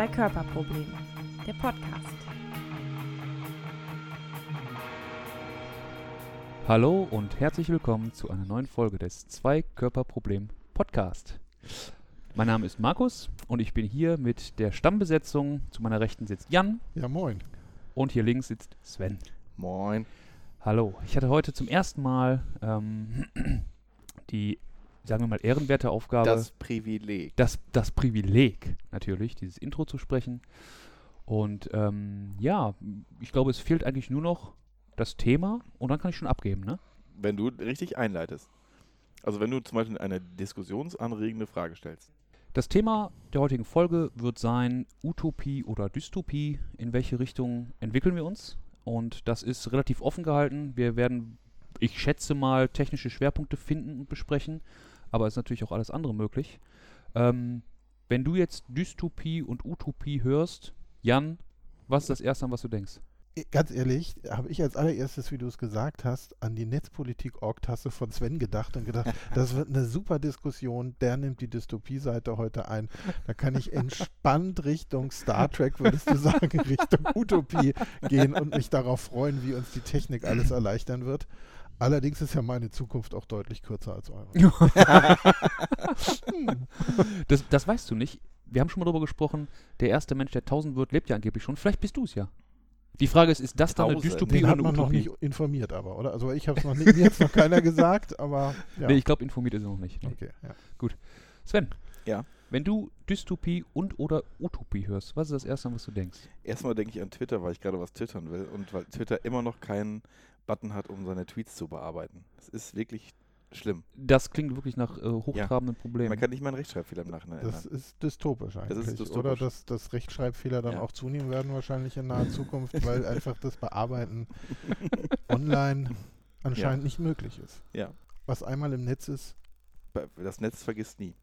Zwei Körperprobleme. Der Podcast. Hallo und herzlich willkommen zu einer neuen Folge des Zwei Körperproblem Podcast. Mein Name ist Markus und ich bin hier mit der Stammbesetzung. Zu meiner Rechten sitzt Jan Ja, moin. und hier links sitzt Sven. Moin. Hallo. Ich hatte heute zum ersten Mal ähm, die, sagen wir mal, ehrenwerte Aufgabe, Das Privileg. das, das Privileg natürlich, dieses Intro zu sprechen. Und ähm, ja, ich glaube, es fehlt eigentlich nur noch das Thema und dann kann ich schon abgeben, ne? Wenn du richtig einleitest. Also wenn du zum Beispiel eine diskussionsanregende Frage stellst. Das Thema der heutigen Folge wird sein Utopie oder Dystopie. In welche Richtung entwickeln wir uns? Und das ist relativ offen gehalten. Wir werden, ich schätze mal, technische Schwerpunkte finden und besprechen. Aber es ist natürlich auch alles andere möglich. Ähm, wenn du jetzt Dystopie und Utopie hörst, Jan, was ist das Erste, an was du denkst? Ganz ehrlich, habe ich als allererstes, wie du es gesagt hast, an die Netzpolitik-Org-Tasse von Sven gedacht und gedacht, das wird eine super Diskussion. Der nimmt die Dystopie-Seite heute ein. Da kann ich entspannt Richtung Star Trek, würdest du sagen, Richtung Utopie gehen und mich darauf freuen, wie uns die Technik alles erleichtern wird. Allerdings ist ja meine Zukunft auch deutlich kürzer als eure. Das, das weißt du nicht. Wir haben schon mal darüber gesprochen, der erste Mensch, der 1000 wird, lebt ja angeblich schon. Vielleicht bist du es ja. Die Frage ist, ist das dann eine Tausend. Dystopie Den oder hat eine man noch Utopie? nicht informiert, aber, oder? Also ich habe es noch nicht, mir jetzt noch keiner gesagt, aber ja. Nee, ich glaube, informiert ist er noch nicht. Nee. okay, ja. Sven, Ja. wenn du Dystopie und oder Utopie hörst, was ist das Erste, an was du denkst? Erstmal denke ich an Twitter, weil ich gerade was twittern will und weil Twitter immer noch keinen Button hat, um seine Tweets zu bearbeiten. Das ist wirklich schlimm. Das klingt wirklich nach äh, hochtrabenden Problemen. Man kann nicht mal einen Rechtschreibfehler im Nachhinein Das ändern. ist dystopisch eigentlich. ist Oder dystopisch. dass, dass Rechtschreibfehler dann Ja. auch zunehmen werden wahrscheinlich in naher Zukunft, weil einfach das Bearbeiten online anscheinend nicht möglich ist. Ja. Was einmal im Netz ist, Das Netz vergisst nie.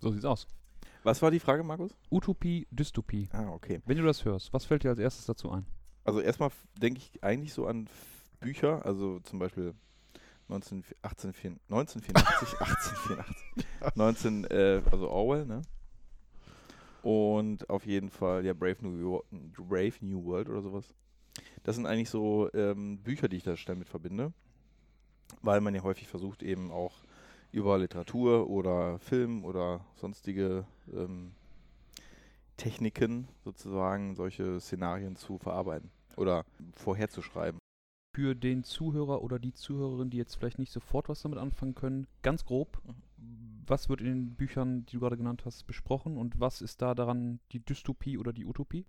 so sieht's aus. Was war die Frage, Markus? Utopie, Dystopie. Ah, okay. Wenn du das hörst, was fällt dir als erstes dazu ein? Also erstmal denke ich eigentlich so an Bücher, also zum Beispiel 19, 18, 1984, 1884, 19, äh, also Orwell, ne? Und auf jeden Fall, ja, Brave New, Wo- Brave New World oder sowas. Das sind eigentlich so ähm, Bücher, die ich da schnell mit verbinde, weil man ja häufig versucht, eben auch über Literatur oder Film oder sonstige ähm, Techniken sozusagen solche Szenarien zu verarbeiten oder vorherzuschreiben. Für den Zuhörer oder die Zuhörerin, die jetzt vielleicht nicht sofort was damit anfangen können, ganz grob, was wird in den Büchern, die du gerade genannt hast, besprochen und was ist da daran die Dystopie oder die Utopie?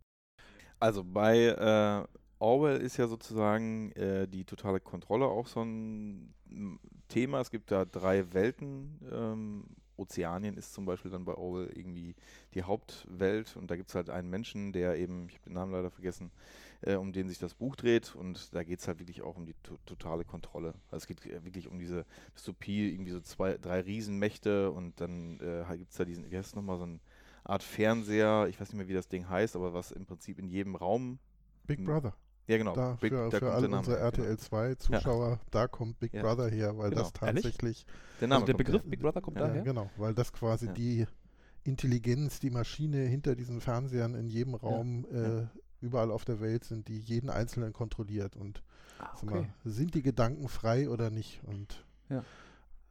Also bei äh, Orwell ist ja sozusagen äh, die totale Kontrolle auch so ein Thema. Es gibt da drei Welten. Ähm, Ozeanien ist zum Beispiel dann bei Orwell irgendwie die Hauptwelt und da gibt es halt einen Menschen, der eben, ich habe den Namen leider vergessen, äh, um den sich das Buch dreht und da geht es halt wirklich auch um die to totale Kontrolle. Also es geht äh, wirklich um diese Dystopie, irgendwie so zwei, drei Riesenmächte und dann äh, gibt es da diesen, wie heißt es nochmal, so eine Art Fernseher, ich weiß nicht mehr, wie das Ding heißt, aber was im Prinzip in jedem Raum, Big. Brother. ja genau, Da Big- für, da für alle der Name unsere her, genau. RTL 2 Zuschauer, da kommt Big Ja. Brother her, weil Genau. das tatsächlich, Der Name also der Begriff her. Big Brother kommt ja, daher? genau, weil das quasi Ja. die Intelligenz, die Maschine hinter diesen Fernsehern in jedem Raum äh, ja. Überall auf der Welt sind, die jeden Einzelnen kontrolliert und Ah, Sag mal, sind die Gedanken frei oder nicht? Und Ja.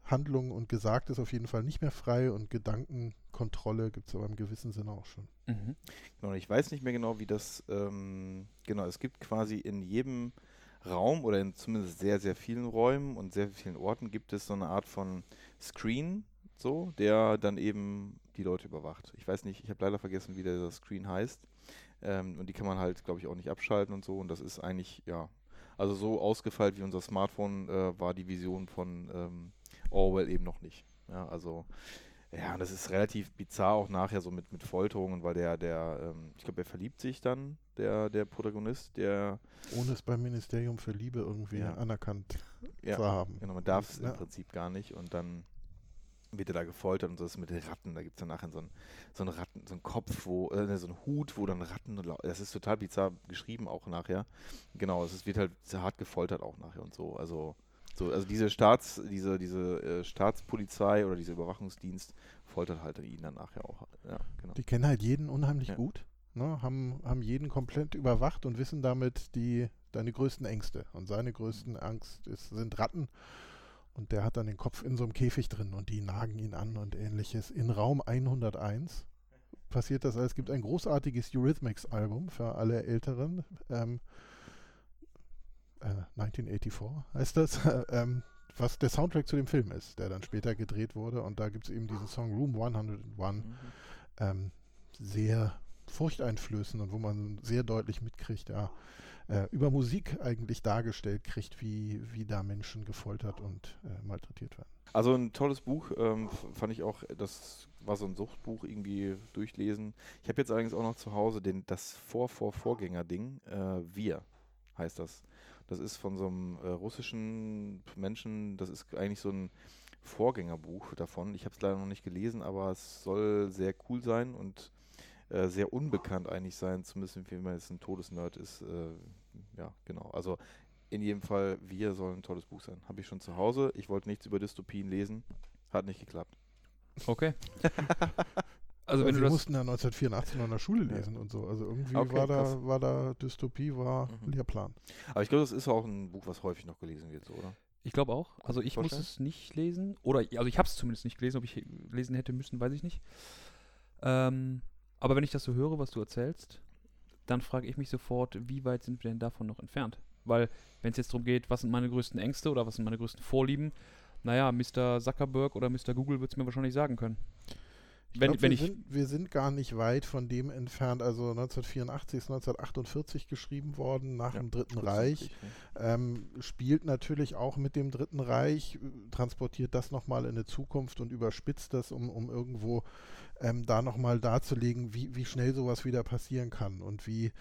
Handlung und gesagt ist auf jeden Fall nicht mehr frei und Gedankenkontrolle gibt es aber im gewissen Sinne auch schon. Mhm. Genau, ich weiß nicht mehr genau, wie das, ähm, genau, es gibt quasi in jedem Raum oder in zumindest sehr, sehr vielen Räumen und sehr vielen Orten gibt es so eine Art von Screen, so, der dann eben die Leute überwacht. Ich weiß nicht, ich habe leider vergessen, wie dieser Screen heißt. Ähm, und die kann man halt, glaube ich, auch nicht abschalten und so. Und das ist eigentlich, ja, also so ausgefeilt wie unser Smartphone äh, war die Vision von ähm, Orwell eben noch nicht. Ja, also ja, das ist relativ bizarr auch nachher so mit, mit Folterungen, weil der, der, ähm, ich glaube, er verliebt sich dann, der, der Protagonist, der, Ohne es beim Ministerium für Liebe irgendwie Ja. anerkannt ja, zu haben. genau, man darf es Ja. im Prinzip gar nicht und dann wird er da gefoltert und so ist mit den Ratten, da gibt es dann nachher so einen so einen Ratten, so einen Kopf, wo, äh, ne, so einen Hut, wo dann Ratten, das ist total bizarr geschrieben auch nachher. Genau, es ist- wird halt sehr hart gefoltert auch nachher und so, also so, also diese Staats, diese, diese äh, Staatspolizei oder dieser Überwachungsdienst foltert halt ihn dann nachher auch. Ja, genau. Die kennen halt jeden unheimlich Ja. gut. ne, haben, haben jeden komplett überwacht und wissen damit die, deine größten Ängste. Und seine größten Angst ist, sind Ratten. Und der hat dann den Kopf in so einem Käfig drin und die nagen ihn an und ähnliches. In Raum 101 passiert das. Es gibt ein großartiges Eurythmics-Album für alle Älteren. Ähm, äh, 1984 heißt das. ähm, was der Soundtrack zu dem Film ist, der dann später gedreht wurde. Und da gibt es eben diesen Song Room 101. Mhm. Ähm, sehr furchteinflößend und wo man sehr deutlich mitkriegt, ja, äh, über Musik eigentlich dargestellt kriegt, wie, wie da Menschen gefoltert und äh, malträtiert werden. Also ein tolles Buch, ähm, fand ich auch, das war so ein Suchtbuch irgendwie durchlesen. Ich habe jetzt allerdings auch noch zu Hause den, das Vor-Vor-Vorgänger-Ding, äh, Wir heißt das. Das ist von so einem äh, russischen Menschen, das ist eigentlich so ein Vorgängerbuch davon. Ich habe es leider noch nicht gelesen, aber es soll sehr cool sein und äh, sehr unbekannt eigentlich sein, zumindest wenn man jetzt ein Todesnerd ist. Äh, ja, genau. Also in jedem Fall, Wir soll ein tolles Buch sein. Habe ich schon zu Hause. Ich wollte nichts über Dystopien lesen. Hat nicht geklappt. Okay. also wenn wir du das, mussten ja 1984 noch in der Schule lesen und so. Also irgendwie Okay, war, krass. da, war da Dystopie, war Mhm. Lehrplan. Aber ich glaube, das ist auch ein Buch, was häufig noch gelesen wird, so, oder? ich glaube auch. Also ich muss es nicht lesen. Oder also ich habe es zumindest nicht gelesen. Ob ich lesen hätte müssen, weiß ich nicht. Ähm, aber wenn ich das so höre, was du erzählst, dann frage ich mich sofort, wie weit sind wir denn davon noch entfernt? Weil, wenn es jetzt darum geht, was sind meine größten Ängste oder was sind meine größten Vorlieben, naja, Mr. Zuckerberg oder Mr. Google wird es mir wahrscheinlich sagen können. Ich Wenn- glaub, wenn wir, ich- sind, wir sind gar nicht weit von dem entfernt. Also 1984 ist 1948 geschrieben worden, nach Ja, dem Dritten Reich. Ähm, spielt natürlich auch mit dem Dritten Reich, äh, transportiert das nochmal in eine Zukunft und überspitzt das, um, um irgendwo ähm, da nochmal darzulegen, wie, wie schnell sowas wieder passieren kann und wie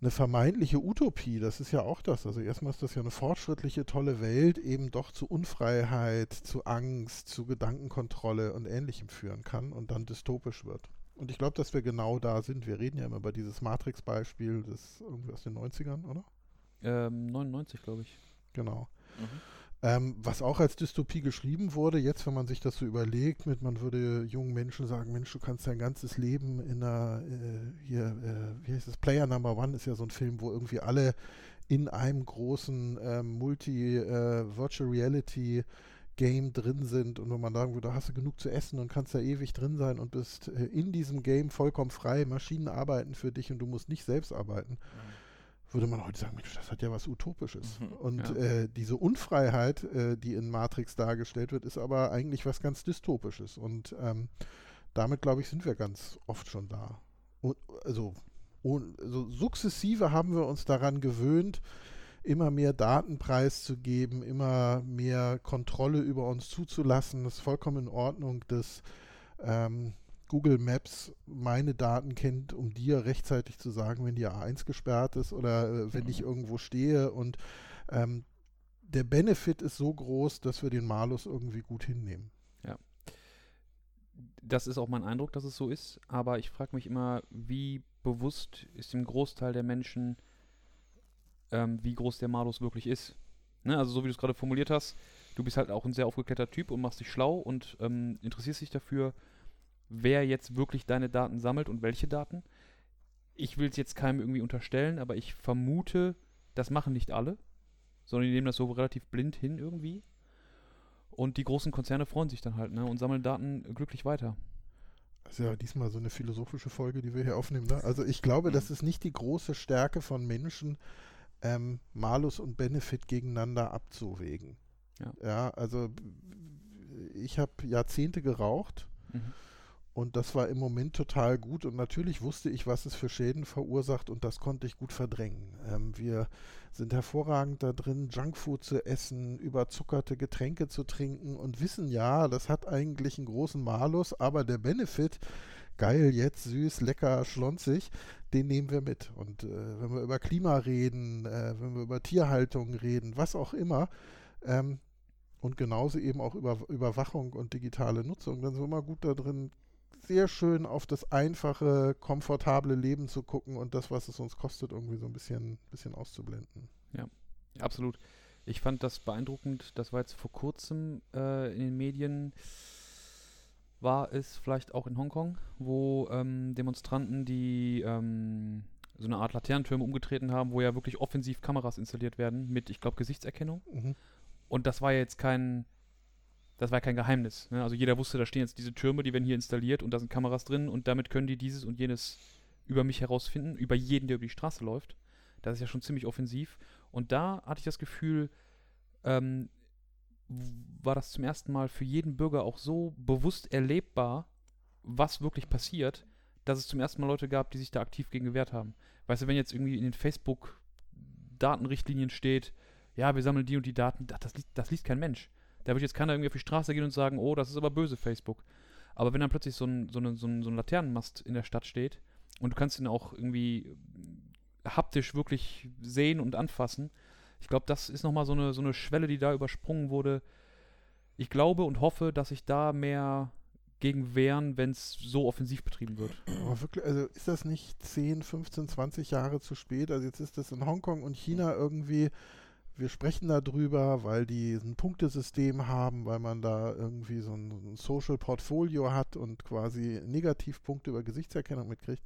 eine vermeintliche Utopie, das ist ja auch das. Also erstmal ist das ja eine fortschrittliche, tolle Welt, eben doch zu Unfreiheit, zu Angst, zu Gedankenkontrolle und ähnlichem führen kann und dann dystopisch wird. Und ich glaube, dass wir genau da sind. Wir reden ja immer über dieses Matrix-Beispiel, das irgendwie aus den 90ern, oder? Ähm, 99, glaube ich. Genau. Mhm. Ähm, was auch als Dystopie geschrieben wurde, jetzt, wenn man sich das so überlegt, mit man würde jungen Menschen sagen, Mensch, du kannst dein ganzes Leben in einer, äh, hier, äh, wie heißt das, Player Number One ist ja so ein Film, wo irgendwie alle in einem großen ähm, Multi-Virtual Reality Game drin sind und wenn man sagen würde, hast du genug zu essen und kannst da ewig drin sein und bist äh, in diesem Game vollkommen frei, Maschinen arbeiten für dich und du musst nicht selbst arbeiten, würde man heute sagen, Mensch, das hat ja was Utopisches. Mhm, Und ja. äh, diese Unfreiheit, äh, die in Matrix dargestellt wird, ist aber eigentlich was ganz Dystopisches. Und ähm, damit, glaube ich, sind wir ganz oft schon da. Und, also, und, also sukzessive haben wir uns daran gewöhnt, immer mehr Daten preiszugeben, immer mehr Kontrolle über uns zuzulassen. Das ist vollkommen in Ordnung, dass ähm, Google Maps meine Daten kennt, um dir rechtzeitig zu sagen, wenn die A1 gesperrt ist oder äh, wenn ich irgendwo stehe. Und ähm, der Benefit ist so groß, dass wir den Malus irgendwie gut hinnehmen. Das ist auch mein Eindruck, dass es so ist. Aber ich frage mich immer, wie bewusst ist dem Großteil der Menschen, ähm, wie groß der Malus wirklich ist. Ne? Also so wie du es gerade formuliert hast, du bist halt auch ein sehr aufgeklärter Typ und machst dich schlau und ähm, interessierst dich dafür, wer jetzt wirklich deine Daten sammelt und welche Daten. Ich will es jetzt keinem irgendwie unterstellen, aber ich vermute, das machen nicht alle, sondern die nehmen das so relativ blind hin irgendwie. Und die großen Konzerne freuen sich dann halt ne, und sammeln Daten glücklich weiter. Das ist ja diesmal so eine philosophische Folge, die wir hier aufnehmen. Ne? Also ich glaube, das ist nicht die große Stärke von Menschen, ähm, Malus und Benefit gegeneinander abzuwägen. Ja. ja also ich habe Jahrzehnte geraucht Mhm. Und das war im Moment total gut und natürlich wusste ich, was es für Schäden verursacht und das konnte ich gut verdrängen. Ähm, wir sind hervorragend da drin, Junkfood zu essen, überzuckerte Getränke zu trinken und wissen ja, das hat eigentlich einen großen Malus, aber der Benefit, geil, jetzt süß, lecker, schlonzig, den nehmen wir mit. Und äh, wenn wir über Klima reden, äh, wenn wir über Tierhaltung reden, was auch immer, ähm, und genauso eben auch über Überwachung und digitale Nutzung, dann sind wir immer gut da drin, sehr schön auf das einfache, komfortable Leben zu gucken und das, was es uns kostet, irgendwie so ein bisschen, bisschen auszublenden. Absolut. Ich fand das beeindruckend, das war jetzt vor kurzem äh, in den Medien. war es vielleicht auch in Hongkong, wo ähm, Demonstranten, die ähm, so eine Art Laternentürme umgetreten haben, wo ja wirklich offensiv Kameras installiert werden mit, ich glaube, Gesichtserkennung. Mhm. Und das war ja jetzt kein, das war kein Geheimnis. Ne? Also jeder wusste, da stehen jetzt diese Türme, die werden hier installiert und da sind Kameras drin und damit können die dieses und jenes über mich herausfinden, über jeden, der über die Straße läuft. Das ist ja schon ziemlich offensiv. Und da hatte ich das Gefühl, ähm, war das zum ersten Mal für jeden Bürger auch so bewusst erlebbar, was wirklich passiert, dass es zum ersten Mal Leute gab, die sich da aktiv gegen gewehrt haben. Weißt du, wenn jetzt irgendwie in den Facebook-Datenrichtlinien steht, ja, wir sammeln die und die Daten, das, das, liest, das liest kein Mensch. Da wird jetzt keiner irgendwie auf die Straße gehen und sagen, oh, das ist aber böse Facebook. Aber wenn dann plötzlich so ein, so, eine, so, ein, so ein Laternenmast in der Stadt steht und du kannst ihn auch irgendwie haptisch wirklich sehen und anfassen, ich glaube, das ist nochmal so eine, so eine Schwelle, die da übersprungen wurde. Ich glaube und hoffe, dass sich da mehr gegen wehren, wenn es so offensiv betrieben wird. Aber wirklich, also ist das nicht 10, 15, 20 Jahre zu spät? Also jetzt ist das in Hongkong und China irgendwie, wir sprechen darüber, weil die ein Punktesystem haben, weil man da irgendwie so ein, Social Portfolio hat und quasi Negativpunkte über Gesichtserkennung mitkriegt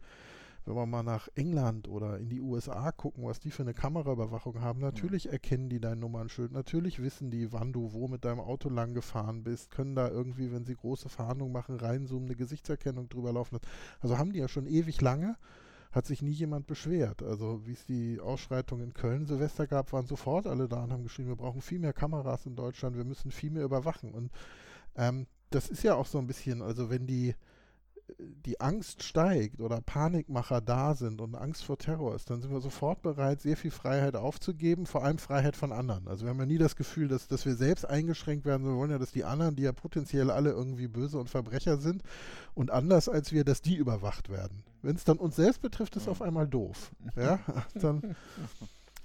wenn wir mal nach England oder in die USA gucken, was die für eine Kameraüberwachung haben, natürlich ja. erkennen die dein Nummernschild, natürlich wissen die, wann du wo mit deinem Auto lang gefahren bist, können da irgendwie, wenn sie große Fahndungen machen, reinzoomen, eine Gesichtserkennung drüber laufen. Also haben die ja schon ewig lange, hat sich nie jemand beschwert. Also wie es die Ausschreitung in Köln Silvester gab, waren sofort alle da und haben geschrieben, wir brauchen viel mehr Kameras in Deutschland, wir müssen viel mehr überwachen. Und ähm, das ist ja auch so ein bisschen, also wenn die die Angst steigt oder Panikmacher da sind und Angst vor Terror ist, dann sind wir sofort bereit, sehr viel Freiheit aufzugeben, vor allem Freiheit von anderen. Also wir haben ja nie das Gefühl, dass, dass wir selbst eingeschränkt werden. Wir wollen ja, dass die anderen, die ja potenziell alle irgendwie böse und Verbrecher sind und anders als wir, dass die überwacht werden. Wenn es dann uns selbst betrifft, ist es auf einmal doof. Ja, dann...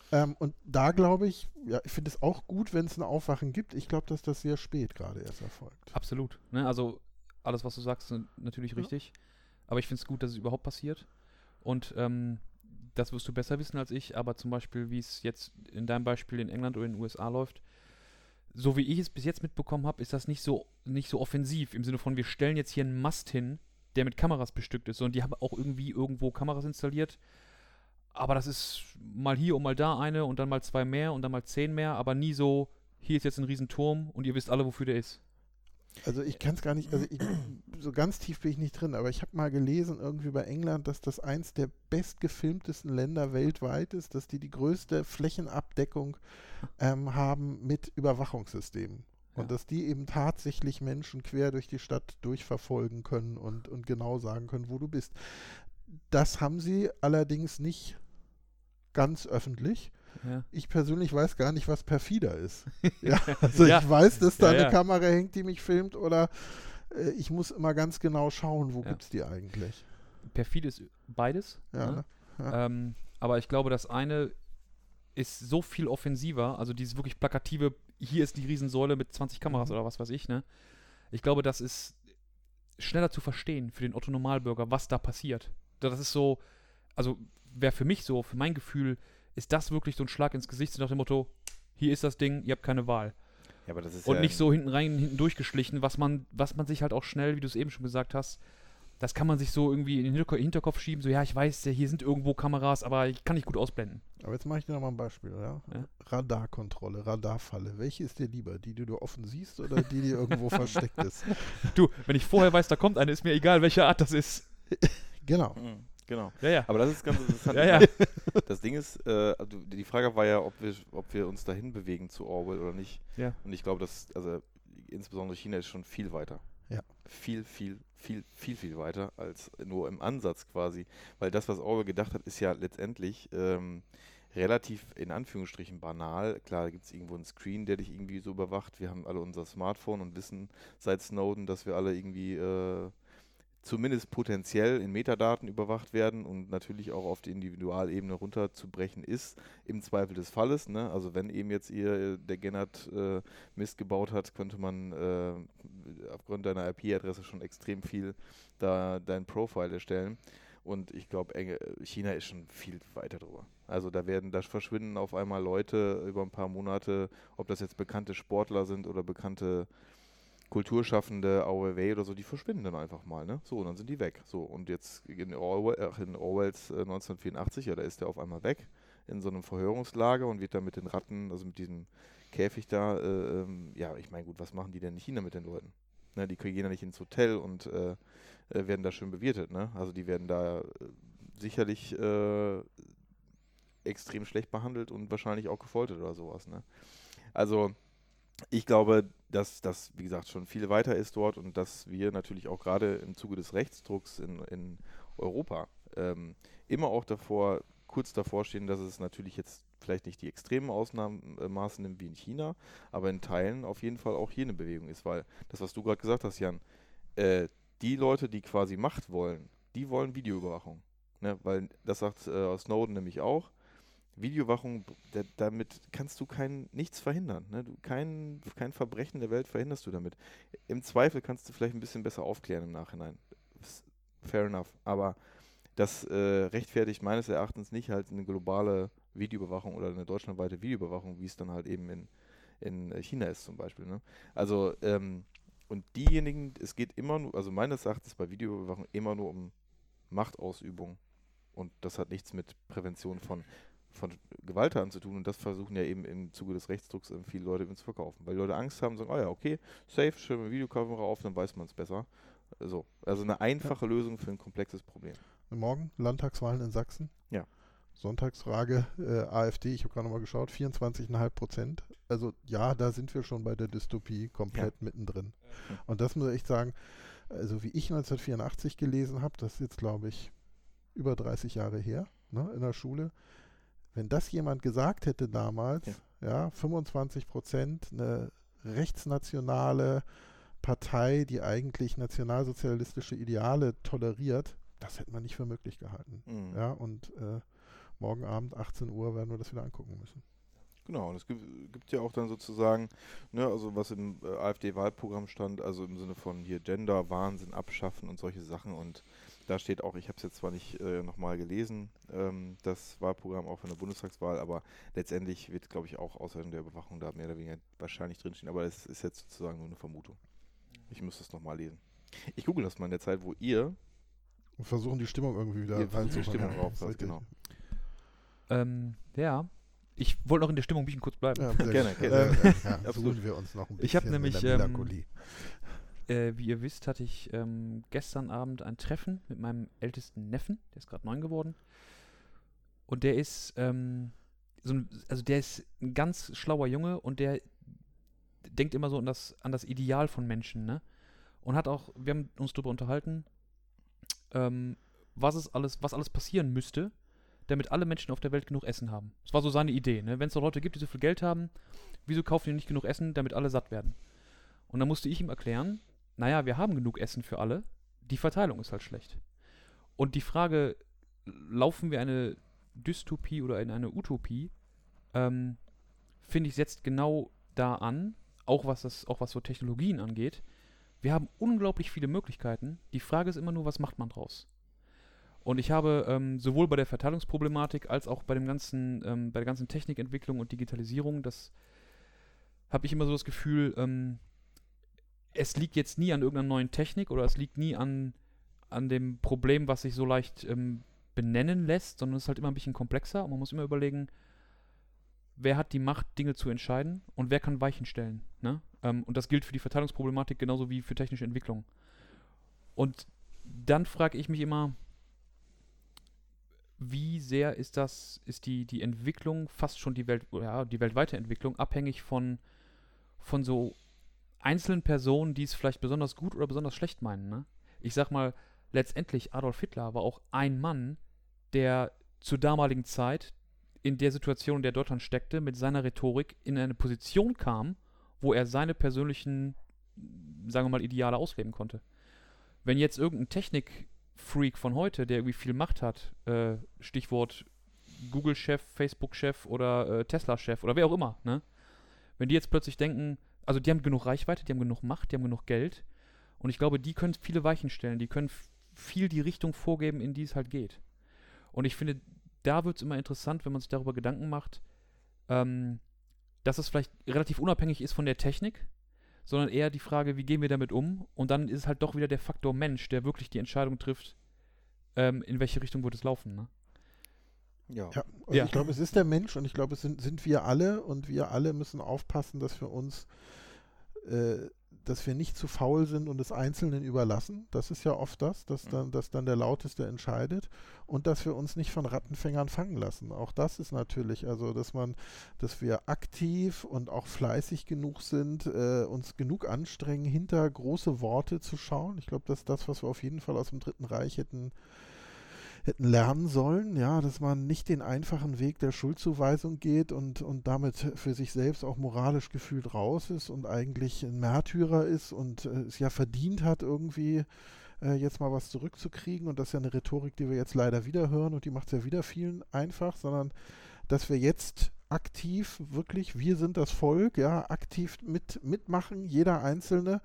Ähm, und da glaube ich, ja, ich finde es auch gut, wenn es ein Aufwachen gibt. Ich glaube, dass das sehr spät gerade erst erfolgt. Absolut. Ne? Also alles, was du sagst, ist natürlich ja. richtig. Aber ich finde es gut, dass es überhaupt passiert. Und ähm, das wirst du besser wissen als ich, aber zum Beispiel, wie es jetzt in deinem Beispiel in England oder in den USA läuft, so wie ich es bis jetzt mitbekommen habe, ist das nicht so, nicht so offensiv im Sinne von, wir stellen jetzt hier einen Mast hin, der mit Kameras bestückt ist, sondern die haben auch irgendwie irgendwo Kameras installiert. Aber das ist mal hier und mal da eine und dann mal zwei mehr und dann mal zehn mehr, aber nie so, hier ist jetzt ein Riesenturm und ihr wisst alle, wofür der ist. Also ich kann es gar nicht, also ich, so ganz tief bin ich nicht drin, aber ich habe mal gelesen irgendwie bei England, dass das eins der bestgefilmtesten Länder weltweit ist, dass die die größte Flächenabdeckung ähm, haben mit Überwachungssystemen. Und ja. dass die eben tatsächlich Menschen quer durch die Stadt durchverfolgen können und, und genau sagen können, wo du bist. Das haben sie allerdings nicht ganz öffentlich. Ja. Ich persönlich weiß gar nicht, was perfider ist. ja, also ja. ich weiß, dass da eine Kamera hängt, die mich filmt, oder äh, ich muss immer ganz genau schauen, wo ja. gibt es die eigentlich. Perfid ist beides. Ne? ähm, aber ich glaube, das eine ist so viel offensiver, also dieses wirklich plakative, hier ist die Riesensäule mit 20 Kameras mhm. oder was weiß ich, ne? Ich glaube, das ist schneller zu verstehen für den Otto-Normalbürger, was da passiert. Das ist so, also wäre für mich so, für mein Gefühl, ist das wirklich so ein Schlag ins Gesicht, so nach dem Motto, hier ist das Ding, ihr habt keine Wahl. Ja, Und ja nicht so hinten rein, hinten durchgeschlichen, was man, was man sich halt auch schnell, wie du es eben schon gesagt hast, das kann man sich so irgendwie in den Hinterkopf schieben, so ja, ich weiß, hier sind irgendwo Kameras, aber ich kann nicht gut ausblenden. Aber jetzt mache ich dir nochmal ein Beispiel, ja? ja? Radarkontrolle, Radarfalle. Welche ist dir lieber? Die, die du offen siehst oder die, die irgendwo versteckt ist? Du, wenn ich vorher weiß, da kommt eine, ist mir egal, welche Art das ist. genau. Mhm. Genau. Ja, ja. Aber das ist ganz interessant. ja, ja. Das Ding ist, äh, also die Frage war ja, ob wir, ob wir uns dahin bewegen zu Orwell oder nicht. Ja. Und ich glaube, dass, also insbesondere China ist schon viel weiter. Viel, viel, viel, viel, viel weiter als nur im Ansatz quasi. Weil das, was Orwell gedacht hat, ist ja letztendlich ähm, relativ in Anführungsstrichen banal. Klar, da gibt es irgendwo einen Screen, der dich irgendwie so überwacht. Wir haben alle unser Smartphone und wissen seit Snowden, dass wir alle irgendwie äh, zumindest potenziell in Metadaten überwacht werden und natürlich auch auf die Individualebene runterzubrechen ist, im Zweifel des Falles. Ne? Also wenn eben jetzt ihr, äh, der Gennert äh, Mist gebaut hat, könnte man äh, aufgrund deiner IP-Adresse schon extrem viel da dein Profile erstellen. Und ich glaube, China ist schon viel weiter drüber. Also da werden, da verschwinden auf einmal Leute über ein paar Monate, ob das jetzt bekannte Sportler sind oder bekannte Kulturschaffende, AOW oder so, die verschwinden dann einfach mal, ne? So, und dann sind die weg. So, und jetzt in, Orwell, in Orwells äh, 1984, ja, da ist der auf einmal weg in so einem Verhörungslager und wird dann mit den Ratten, also mit diesem Käfig da, äh, ähm, ja, ich meine, gut, was machen die denn in China mit den Leuten? Ne, die gehen ja nicht ins Hotel und äh, äh, werden da schön bewirtet, ne? Also die werden da äh, sicherlich äh, extrem schlecht behandelt und wahrscheinlich auch gefoltert oder sowas, ne? Also ich glaube, dass das, wie gesagt, schon viel weiter ist dort und dass wir natürlich auch gerade im Zuge des Rechtsdrucks in, in Europa ähm, immer auch davor, kurz davor stehen, dass es natürlich jetzt vielleicht nicht die extremen Ausnahmemaßen nimmt wie in China, aber in Teilen auf jeden Fall auch hier eine Bewegung ist, weil das, was du gerade gesagt hast, Jan, äh, die Leute, die quasi Macht wollen, die wollen Videoüberwachung. Ne? Weil das sagt äh, Snowden nämlich auch. Videoüberwachung, da, damit kannst du kein, nichts verhindern. Ne? Du, kein, kein Verbrechen der Welt verhinderst du damit. Im Zweifel kannst du vielleicht ein bisschen besser aufklären im Nachhinein. Fair enough. Aber das äh, rechtfertigt meines Erachtens nicht halt eine globale Videoüberwachung oder eine deutschlandweite Videoüberwachung, wie es dann halt eben in, in China ist zum Beispiel. Ne? Also ähm, und diejenigen, es geht immer nur, also meines Erachtens bei Videoüberwachung immer nur um Machtausübung. Und das hat nichts mit Prävention von, von Gewalttaten zu tun. Und das versuchen ja eben im Zuge des Rechtsdrucks viele Leute eben zu verkaufen. Weil die Leute Angst haben, sagen, oh ja, okay, safe, stellen wir Videokamera auf, dann weiß man es besser. So, also eine einfache ja. Lösung für ein komplexes Problem. Morgen Landtagswahlen in Sachsen. Ja. Sonntagsfrage äh, AfD, ich habe gerade nochmal geschaut, 24,5 Prozent. Also ja, da sind wir schon bei der Dystopie komplett ja. mittendrin. Ja. Und das muss ich echt sagen, also wie ich 1984 gelesen habe, das ist jetzt glaube ich über 30 Jahre her, ne, in der Schule. Wenn das jemand gesagt hätte damals, ja, ja 25 Prozent, eine rechtsnationale Partei, die eigentlich nationalsozialistische Ideale toleriert, das hätte man nicht für möglich gehalten. Mhm. Ja, und äh, morgen Abend 18 Uhr werden wir das wieder angucken müssen. Genau, und es gibt, gibt ja auch dann sozusagen, ne, also was im äh, AfD-Wahlprogramm stand, also im Sinne von hier Gender, Wahnsinn abschaffen und solche Sachen. Und da steht auch, ich habe es jetzt zwar nicht äh, nochmal gelesen, ähm, das Wahlprogramm auch von der Bundestagswahl, aber letztendlich wird, glaube ich, auch außer der Überwachung da mehr oder weniger wahrscheinlich drinstehen. Aber es ist jetzt sozusagen nur eine Vermutung. Ich muss das nochmal lesen. Ich google das mal in der Zeit, wo ihr und versuchen die Stimmung irgendwie wieder reinzuholen. Die Stimmung genau. Ähm, ja. Ich wollte noch in der Stimmung ein bisschen kurz bleiben. Ja, gerne, gerne. Äh, ja, suchen wir uns noch ein bisschen Ich habe nämlich, ähm, äh, wie ihr wisst, hatte ich ähm, gestern Abend ein Treffen mit meinem ältesten Neffen. Der ist gerade neun geworden. Und der ist, ähm, so ein, also der ist ein ganz schlauer Junge und der denkt immer so an das, an das Ideal von Menschen, ne? Und hat auch, wir haben uns darüber unterhalten, ähm, was es alles, was alles passieren müsste, damit alle Menschen auf der Welt genug Essen haben. Das war so seine Idee. Ne? Wenn es noch Leute gibt, die so viel Geld haben, wieso kaufen die nicht genug Essen, damit alle satt werden? Und dann musste ich ihm erklären, naja, wir haben genug Essen für alle, die Verteilung ist halt schlecht. Und die Frage, laufen wir eine Dystopie oder in eine Utopie, ähm, finde ich, setzt genau da an, auch was das, auch was so Technologien angeht. Wir haben unglaublich viele Möglichkeiten. Die Frage ist immer nur, was macht man draus? Und ich habe ähm, sowohl bei der Verteilungsproblematik als auch bei dem ganzen, ähm, bei der ganzen Technikentwicklung und Digitalisierung, das habe ich immer so das Gefühl, ähm, es liegt jetzt nie an irgendeiner neuen Technik oder es liegt nie an, an dem Problem, was sich so leicht ähm, benennen lässt, sondern es ist halt immer ein bisschen komplexer und man muss immer überlegen, wer hat die Macht, Dinge zu entscheiden und wer kann Weichen stellen. Ne? Ähm, und das gilt für die Verteilungsproblematik genauso wie für technische Entwicklung. Und dann frage ich mich immer, wie sehr ist das, ist die, die Entwicklung, fast schon die Welt, ja, die weltweite Entwicklung, abhängig von, von so einzelnen Personen, die es vielleicht besonders gut oder besonders schlecht meinen. Ne? Ich sag mal, letztendlich Adolf Hitler war auch ein Mann, der zur damaligen Zeit in der Situation, in der Deutschland steckte, mit seiner Rhetorik in eine Position kam, wo er seine persönlichen, sagen wir mal, Ideale ausleben konnte. Wenn jetzt irgendein Technik Freak von heute, der irgendwie viel Macht hat, äh, Stichwort Google-Chef, Facebook-Chef oder äh, Tesla-Chef oder wer auch immer, ne? Wenn die jetzt plötzlich denken, also die haben genug Reichweite, die haben genug Macht, die haben genug Geld und ich glaube, die können viele Weichen stellen, die können viel die Richtung vorgeben, in die es halt geht. Und ich finde, da wird es immer interessant, wenn man sich darüber Gedanken macht, ähm, dass es vielleicht relativ unabhängig ist von der Technik, sondern eher die Frage, wie gehen wir damit um? Und dann ist es halt doch wieder der Faktor Mensch, der wirklich die Entscheidung trifft, ähm, in welche Richtung wird es laufen. Ne? Ja. Ja, also Ja. ich glaube, es ist der Mensch und ich glaube, es sind, sind wir alle und wir alle müssen aufpassen, dass wir uns, äh, dass wir nicht zu faul sind und es Einzelnen überlassen. Das ist ja oft das, dass Mhm. dann, dass dann der Lauteste entscheidet und dass wir uns nicht von Rattenfängern fangen lassen. Auch das ist natürlich, also dass man, dass wir aktiv und auch fleißig genug sind, äh, uns genug anstrengen, hinter große Worte zu schauen. Ich glaube, das ist das, was wir auf jeden Fall aus dem Dritten Reich hätten hätten lernen sollen, ja, dass man nicht den einfachen Weg der Schuldzuweisung geht und, und damit für sich selbst auch moralisch gefühlt raus ist und eigentlich ein Märtyrer ist und äh, es ja verdient hat, irgendwie äh, jetzt mal was zurückzukriegen. Und das ist ja eine Rhetorik, die wir jetzt leider wieder hören und die macht es ja wieder vielen einfach, sondern dass wir jetzt aktiv wirklich, wir sind das Volk, ja, aktiv mit, mitmachen, jeder Einzelne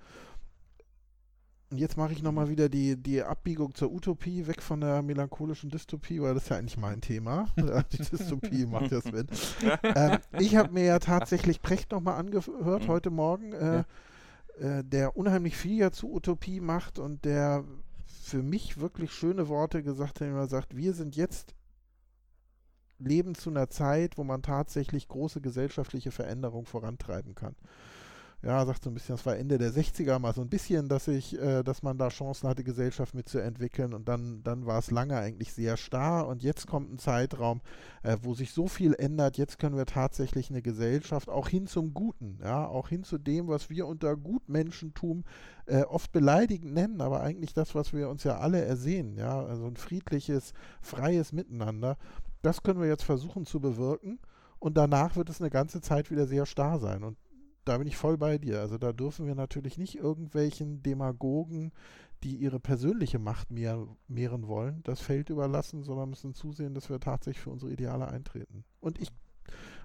und jetzt mache ich nochmal wieder die, die Abbiegung zur Utopie, weg von der melancholischen Dystopie, weil das ist ja eigentlich mein Thema. Die Dystopie macht ja Sven. ähm, ich habe mir ja tatsächlich Precht nochmal angehört Mhm. heute Morgen, äh, äh, der unheimlich viel ja zu Utopie macht und der für mich wirklich schöne Worte gesagt hat, er sagt, wir sind jetzt leben zu einer Zeit, wo man tatsächlich große gesellschaftliche Veränderungen vorantreiben kann ja, sagt so ein bisschen, das war Ende der 60er mal so ein bisschen, dass ich, äh, dass man da Chancen hatte, Gesellschaft mitzuentwickeln und dann, dann war es lange eigentlich sehr starr und jetzt kommt ein Zeitraum, äh, wo sich so viel ändert, jetzt können wir tatsächlich eine Gesellschaft auch hin zum Guten, ja, auch hin zu dem, was wir unter Gutmenschentum äh, oft beleidigend nennen, aber eigentlich das, was wir uns ja alle ersehen, ja, also ein friedliches, freies Miteinander, das können wir jetzt versuchen zu bewirken und danach wird es eine ganze Zeit wieder sehr starr sein und da bin ich voll bei dir. Also da dürfen wir natürlich nicht irgendwelchen Demagogen, die ihre persönliche Macht mehr, mehren wollen, das Feld überlassen, sondern müssen zusehen, dass wir tatsächlich für unsere Ideale eintreten. Und ich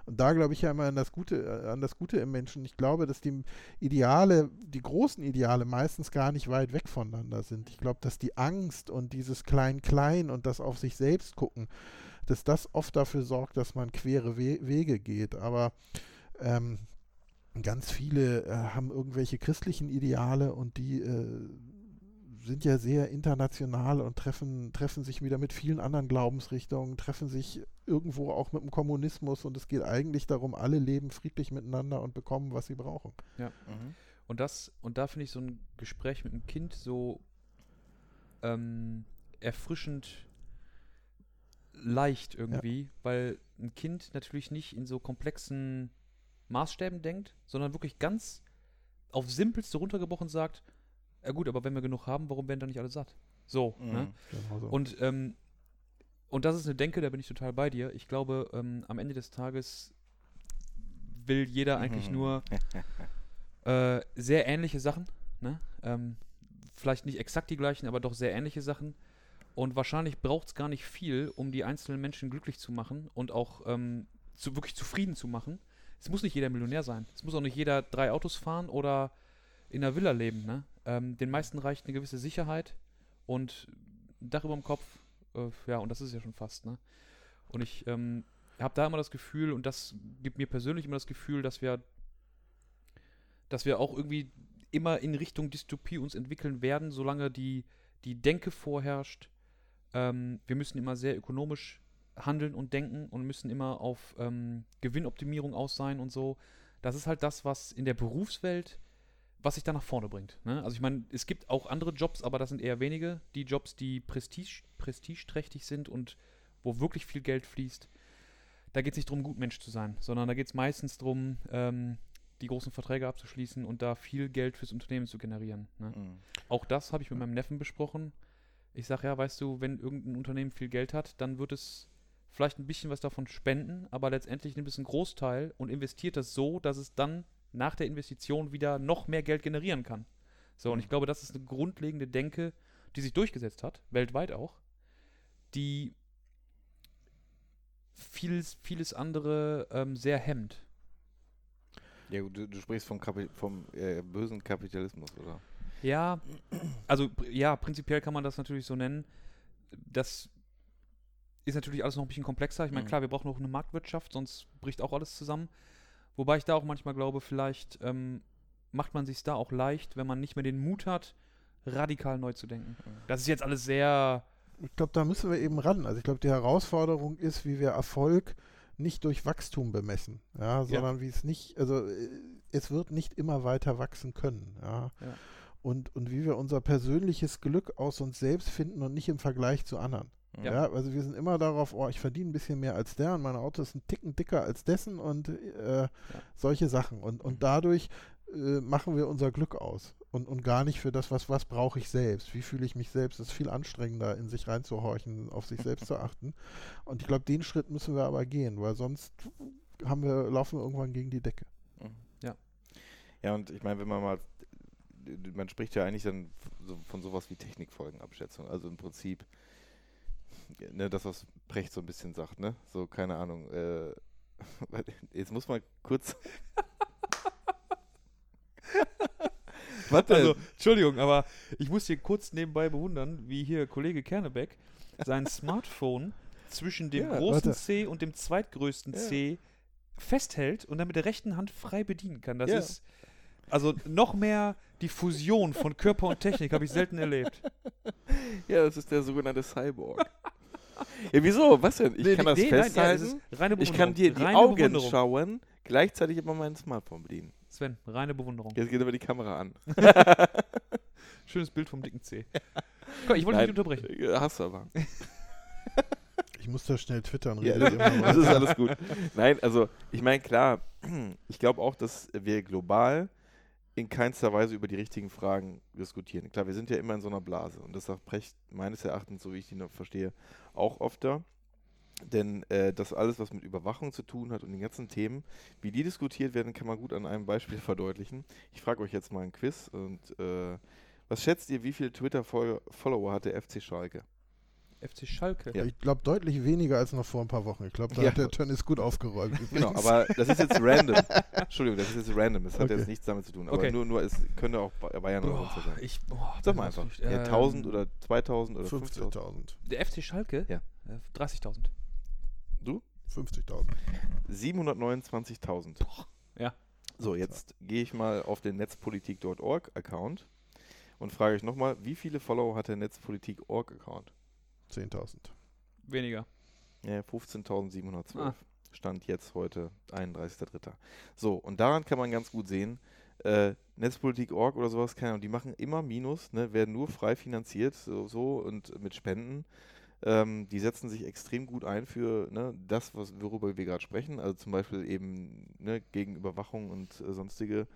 und da glaube ich ja immer an das Gute, äh, an das Gute im Menschen. Ich glaube, dass die Ideale, die großen Ideale meistens gar nicht weit weg voneinander sind. Ich glaube, dass die Angst und dieses Klein-Klein und das auf sich selbst gucken, dass das oft dafür sorgt, dass man quere We Wege geht. Aber ähm, ganz viele äh, haben irgendwelche christlichen Ideale und die äh, sind ja sehr international und treffen, treffen sich wieder mit vielen anderen Glaubensrichtungen, treffen sich irgendwo auch mit dem Kommunismus und es geht eigentlich darum, alle leben friedlich miteinander und bekommen, was sie brauchen. Mhm. Und das, und da finde ich so ein Gespräch mit einem Kind so ähm, erfrischend leicht irgendwie, weil ein Kind natürlich nicht in so komplexen Maßstäben denkt, sondern wirklich ganz auf simpelste runtergebrochen sagt, ja gut, aber wenn wir genug haben, warum werden dann nicht alle satt? So, ne? Mhm. Genau so. Und, ähm, und das ist eine Denke, da bin ich total bei dir. Ich glaube, ähm, am Ende des Tages will jeder eigentlich Mhm. nur äh, sehr ähnliche Sachen. Ne? Ähm, vielleicht nicht exakt die gleichen, aber doch sehr ähnliche Sachen. Und wahrscheinlich braucht es gar nicht viel, um die einzelnen Menschen glücklich zu machen und auch ähm, zu, wirklich zufrieden zu machen. Es muss nicht jeder Millionär sein. Es muss auch nicht jeder drei Autos fahren oder in einer Villa leben. Ne? Ähm, den meisten reicht eine gewisse Sicherheit und ein Dach über dem Kopf. Äh, ja, und das ist ja schon fast. Ne? Und ich ähm, habe da immer das Gefühl, und das gibt mir persönlich immer das Gefühl, dass wir, dass wir auch irgendwie immer in Richtung Dystopie uns entwickeln werden, solange die, die Denke vorherrscht. Ähm, wir müssen immer sehr ökonomisch handeln und denken und müssen immer auf ähm, Gewinnoptimierung aus sein und so. Das ist halt das, was in der Berufswelt, was sich da nach vorne bringt. Ne? Also ich meine, es gibt auch andere Jobs, aber das sind eher wenige. Die Jobs, die prestige, prestigeträchtig sind und wo wirklich viel Geld fließt. Da geht es nicht darum, gut Mensch zu sein, sondern da geht es meistens darum, ähm, die großen Verträge abzuschließen und da viel Geld fürs Unternehmen zu generieren. Ne? Mhm. Auch das habe ich mit meinem Neffen besprochen. Ich sage ja, weißt du, wenn irgendein Unternehmen viel Geld hat, dann wird es vielleicht ein bisschen was davon spenden, aber letztendlich nimmt es einen Großteil und investiert das so, dass es dann nach der Investition wieder noch mehr Geld generieren kann. So, und ich Mhm. glaube, das ist eine grundlegende Denke, die sich durchgesetzt hat, weltweit auch, die vieles, vieles andere ähm, sehr hemmt. Ja, du, du sprichst vom, Kapi vom äh, bösen Kapitalismus, oder? Ja, also ja, prinzipiell kann man das natürlich so nennen. Das ist natürlich alles noch ein bisschen komplexer. Ich meine, Mhm. klar, wir brauchen noch eine Marktwirtschaft, sonst bricht auch alles zusammen. Wobei ich da auch manchmal glaube, vielleicht ähm, macht man sich da auch leicht, wenn man nicht mehr den Mut hat, radikal neu zu denken. Das ist jetzt alles sehr. Ich glaube, da müssen wir eben ran. Also ich glaube, die Herausforderung ist, wie wir Erfolg nicht durch Wachstum bemessen, ja, sondern wie es nicht, also äh, es wird nicht immer weiter wachsen können, ja. Ja. Und, und wie wir unser persönliches Glück aus uns selbst finden und nicht im Vergleich zu anderen. Ja. Ja. also wir sind immer darauf, oh, ich verdiene ein bisschen mehr als der und mein Auto ist ein Ticken dicker als dessen und äh, solche Sachen. Und, und dadurch äh, machen wir unser Glück aus und, und gar nicht für das, was, was brauche ich selbst, wie fühle ich mich selbst. Es ist viel anstrengender, in sich reinzuhorchen, auf sich selbst zu achten. Und ich glaube, den Schritt müssen wir aber gehen, weil sonst haben wir, laufen wir irgendwann gegen die Decke. Mhm. Ja. Ja, und ich meine, wenn man mal, man spricht ja eigentlich dann so von sowas wie Technikfolgenabschätzung. Also im Prinzip, ne, das, was Brecht so ein bisschen sagt, ne? So, keine Ahnung. Äh, jetzt muss man kurz. Was denn? Also, Entschuldigung, aber ich muss hier kurz nebenbei bewundern, wie hier Kollege Kernebeck sein Smartphone zwischen dem Ja, großen warte. C und dem zweitgrößten Ja. C festhält und dann mit der rechten Hand frei bedienen kann. Das Ja. ist also noch mehr die Fusion von Körper und Technik habe ich selten erlebt. Ja, das ist der sogenannte Cyborg. ja, wieso? Was denn? Ich Nee, kann nee, das nee, nein, festhalten. reine ich kann dir die Reine Augen Bewunderung. schauen, gleichzeitig immer mein Smartphone bedienen. Sven, reine Bewunderung. Jetzt geht aber die Kamera an. Schönes Bild vom dicken C. Komm, ich wollte Nein, nicht unterbrechen. äh, Hast du aber. Ich muss da schnell twittern, Ja, das ist alles gut. Nein, also ich meine, klar, ich glaube auch, dass wir global in keinster Weise über die richtigen Fragen diskutieren. Klar, wir sind ja immer in so einer Blase und das sagt Precht meines Erachtens, so wie ich ihn noch verstehe, auch öfter. Denn äh, das alles, was mit Überwachung zu tun hat und den ganzen Themen, wie die diskutiert werden, kann man gut an einem Beispiel verdeutlichen. Ich frage euch jetzt mal ein Quiz und äh, was schätzt ihr, wie viele Twitter-Follower hat der FC Schalke? FC Schalke. Ja. Ich glaube deutlich weniger als noch vor ein paar Wochen. Ich glaube, da Ja. hat der Turn ist gut aufgeräumt. Genau, aber das ist jetzt random. Entschuldigung, das ist jetzt random. Das hat Okay. jetzt nichts damit zu tun. Aber Okay. nur, nur es könnte auch Ba- Bayern oder sonst was Boah, sein. ich, boah, Sag mal einfach. natürlich, Ja, ähm, 1000 oder 2000 oder 50.000. 15.000. Der FC Schalke? Ja. Äh, 30.000. Du? 50.000. 729.000. Ja. So, jetzt gehe ich mal auf den netzpolitik.org Account und frage euch nochmal, wie viele Follower hat der Netzpolitik.org Account? 10.000. Weniger. Ja, 15.712. Ah. Stand jetzt heute, 31.03. So, und daran kann man ganz gut sehen, äh, Netzpolitik.org oder sowas, keine Ahnung, die machen immer Minus, ne, werden nur frei finanziert, so, so und mit Spenden. Ähm, die setzen sich extrem gut ein für ne, das, was, worüber wir gerade sprechen, also zum Beispiel eben ne, gegen Überwachung und äh, sonstige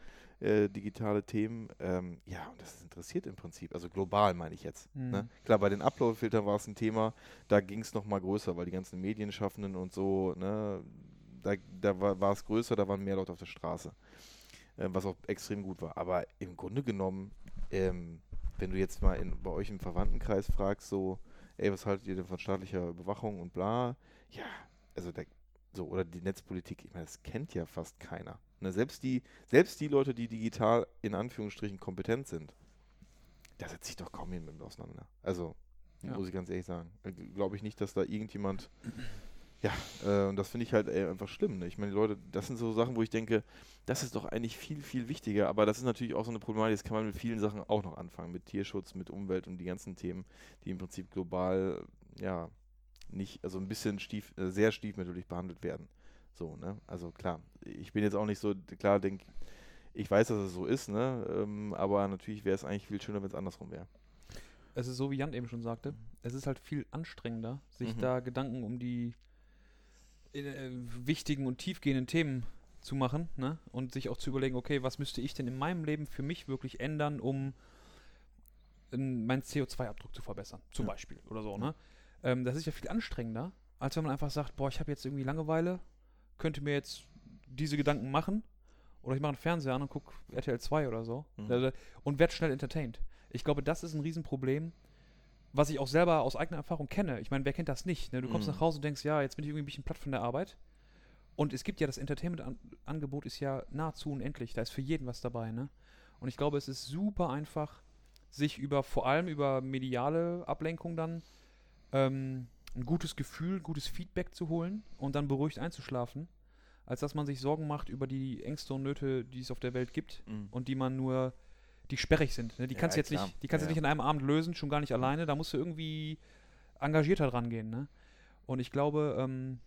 äh, digitale Themen. Ähm, ja, und das interessiert im Prinzip, also global meine ich jetzt. Ne? Mhm. Klar, bei den Upload-Filtern war es ein Thema, da ging es nochmal größer, weil die ganzen Medienschaffenden und so, ne, da, da war es größer, da waren mehr Leute auf der Straße. Äh, was auch extrem gut war. Aber im Grunde genommen, ähm, wenn du jetzt mal in, bei euch im Verwandtenkreis fragst, so, ey, was haltet ihr denn von staatlicher Überwachung und bla, ja, also da, so, oder die Netzpolitik, ich meine, das kennt ja fast keiner. Ne, selbst, die, selbst die Leute, die digital in Anführungsstrichen kompetent sind, da setzt sich doch kaum jemand mit auseinander. Also, Ja. muss ich ganz ehrlich sagen. Glaube ich nicht, dass da irgendjemand. Ja, äh, und das finde ich halt ey, einfach schlimm. Ne? Ich meine, Leute, das sind so Sachen, wo ich denke, das ist doch eigentlich viel, viel wichtiger. Aber das ist natürlich auch so eine Problematik, das kann man mit vielen Sachen auch noch anfangen. Mit Tierschutz, mit Umwelt und die ganzen Themen, die im Prinzip global, ja, nicht, also ein bisschen stief, äh, sehr stiefmütterlich behandelt werden. So, ne? Also klar, ich bin jetzt auch nicht so, klar, denk, ich weiß, dass es so ist, ne? Ähm, aber natürlich wäre es eigentlich viel schöner, wenn es andersrum wäre. Es ist so, wie Jan eben schon sagte, es ist halt viel anstrengender, sich Mhm. da Gedanken um die äh, wichtigen und tiefgehenden Themen zu machen ne? und sich auch zu überlegen, okay, was müsste ich denn in meinem Leben für mich wirklich ändern, um ähm, meinen CO2-Abdruck zu verbessern, zum Ja. Beispiel oder so. Ne? Ähm, das ist ja viel anstrengender, als wenn man einfach sagt, boah, ich habe jetzt irgendwie Langeweile, könnte mir jetzt diese Gedanken machen oder ich mache einen Fernseher an und gucke RTL 2 oder so Mhm. Also, und werde schnell entertained. Ich glaube, das ist ein Riesenproblem, was ich auch selber aus eigener Erfahrung kenne. Ich meine, wer kennt das nicht? Ne? Du kommst Mhm. nach Hause und denkst, ja, jetzt bin ich irgendwie ein bisschen platt von der Arbeit. Und es gibt ja das Entertainment-Angebot ist ja nahezu unendlich. Da ist für jeden was dabei. Ne? Und ich glaube, es ist super einfach, sich über vor allem über mediale Ablenkung dann ähm, ein gutes Gefühl, gutes Feedback zu holen und dann beruhigt einzuschlafen. als dass man sich Sorgen macht über die Ängste und Nöte, die es auf der Welt gibt Mhm. und die man nur, die sperrig sind. Ne? Die Ja, kannst du jetzt klar. nicht, die kannst du Ja, nicht in einem Abend lösen, schon gar nicht alleine. Da musst du irgendwie engagierter dran gehen. Ne? Und ich glaube, ähm,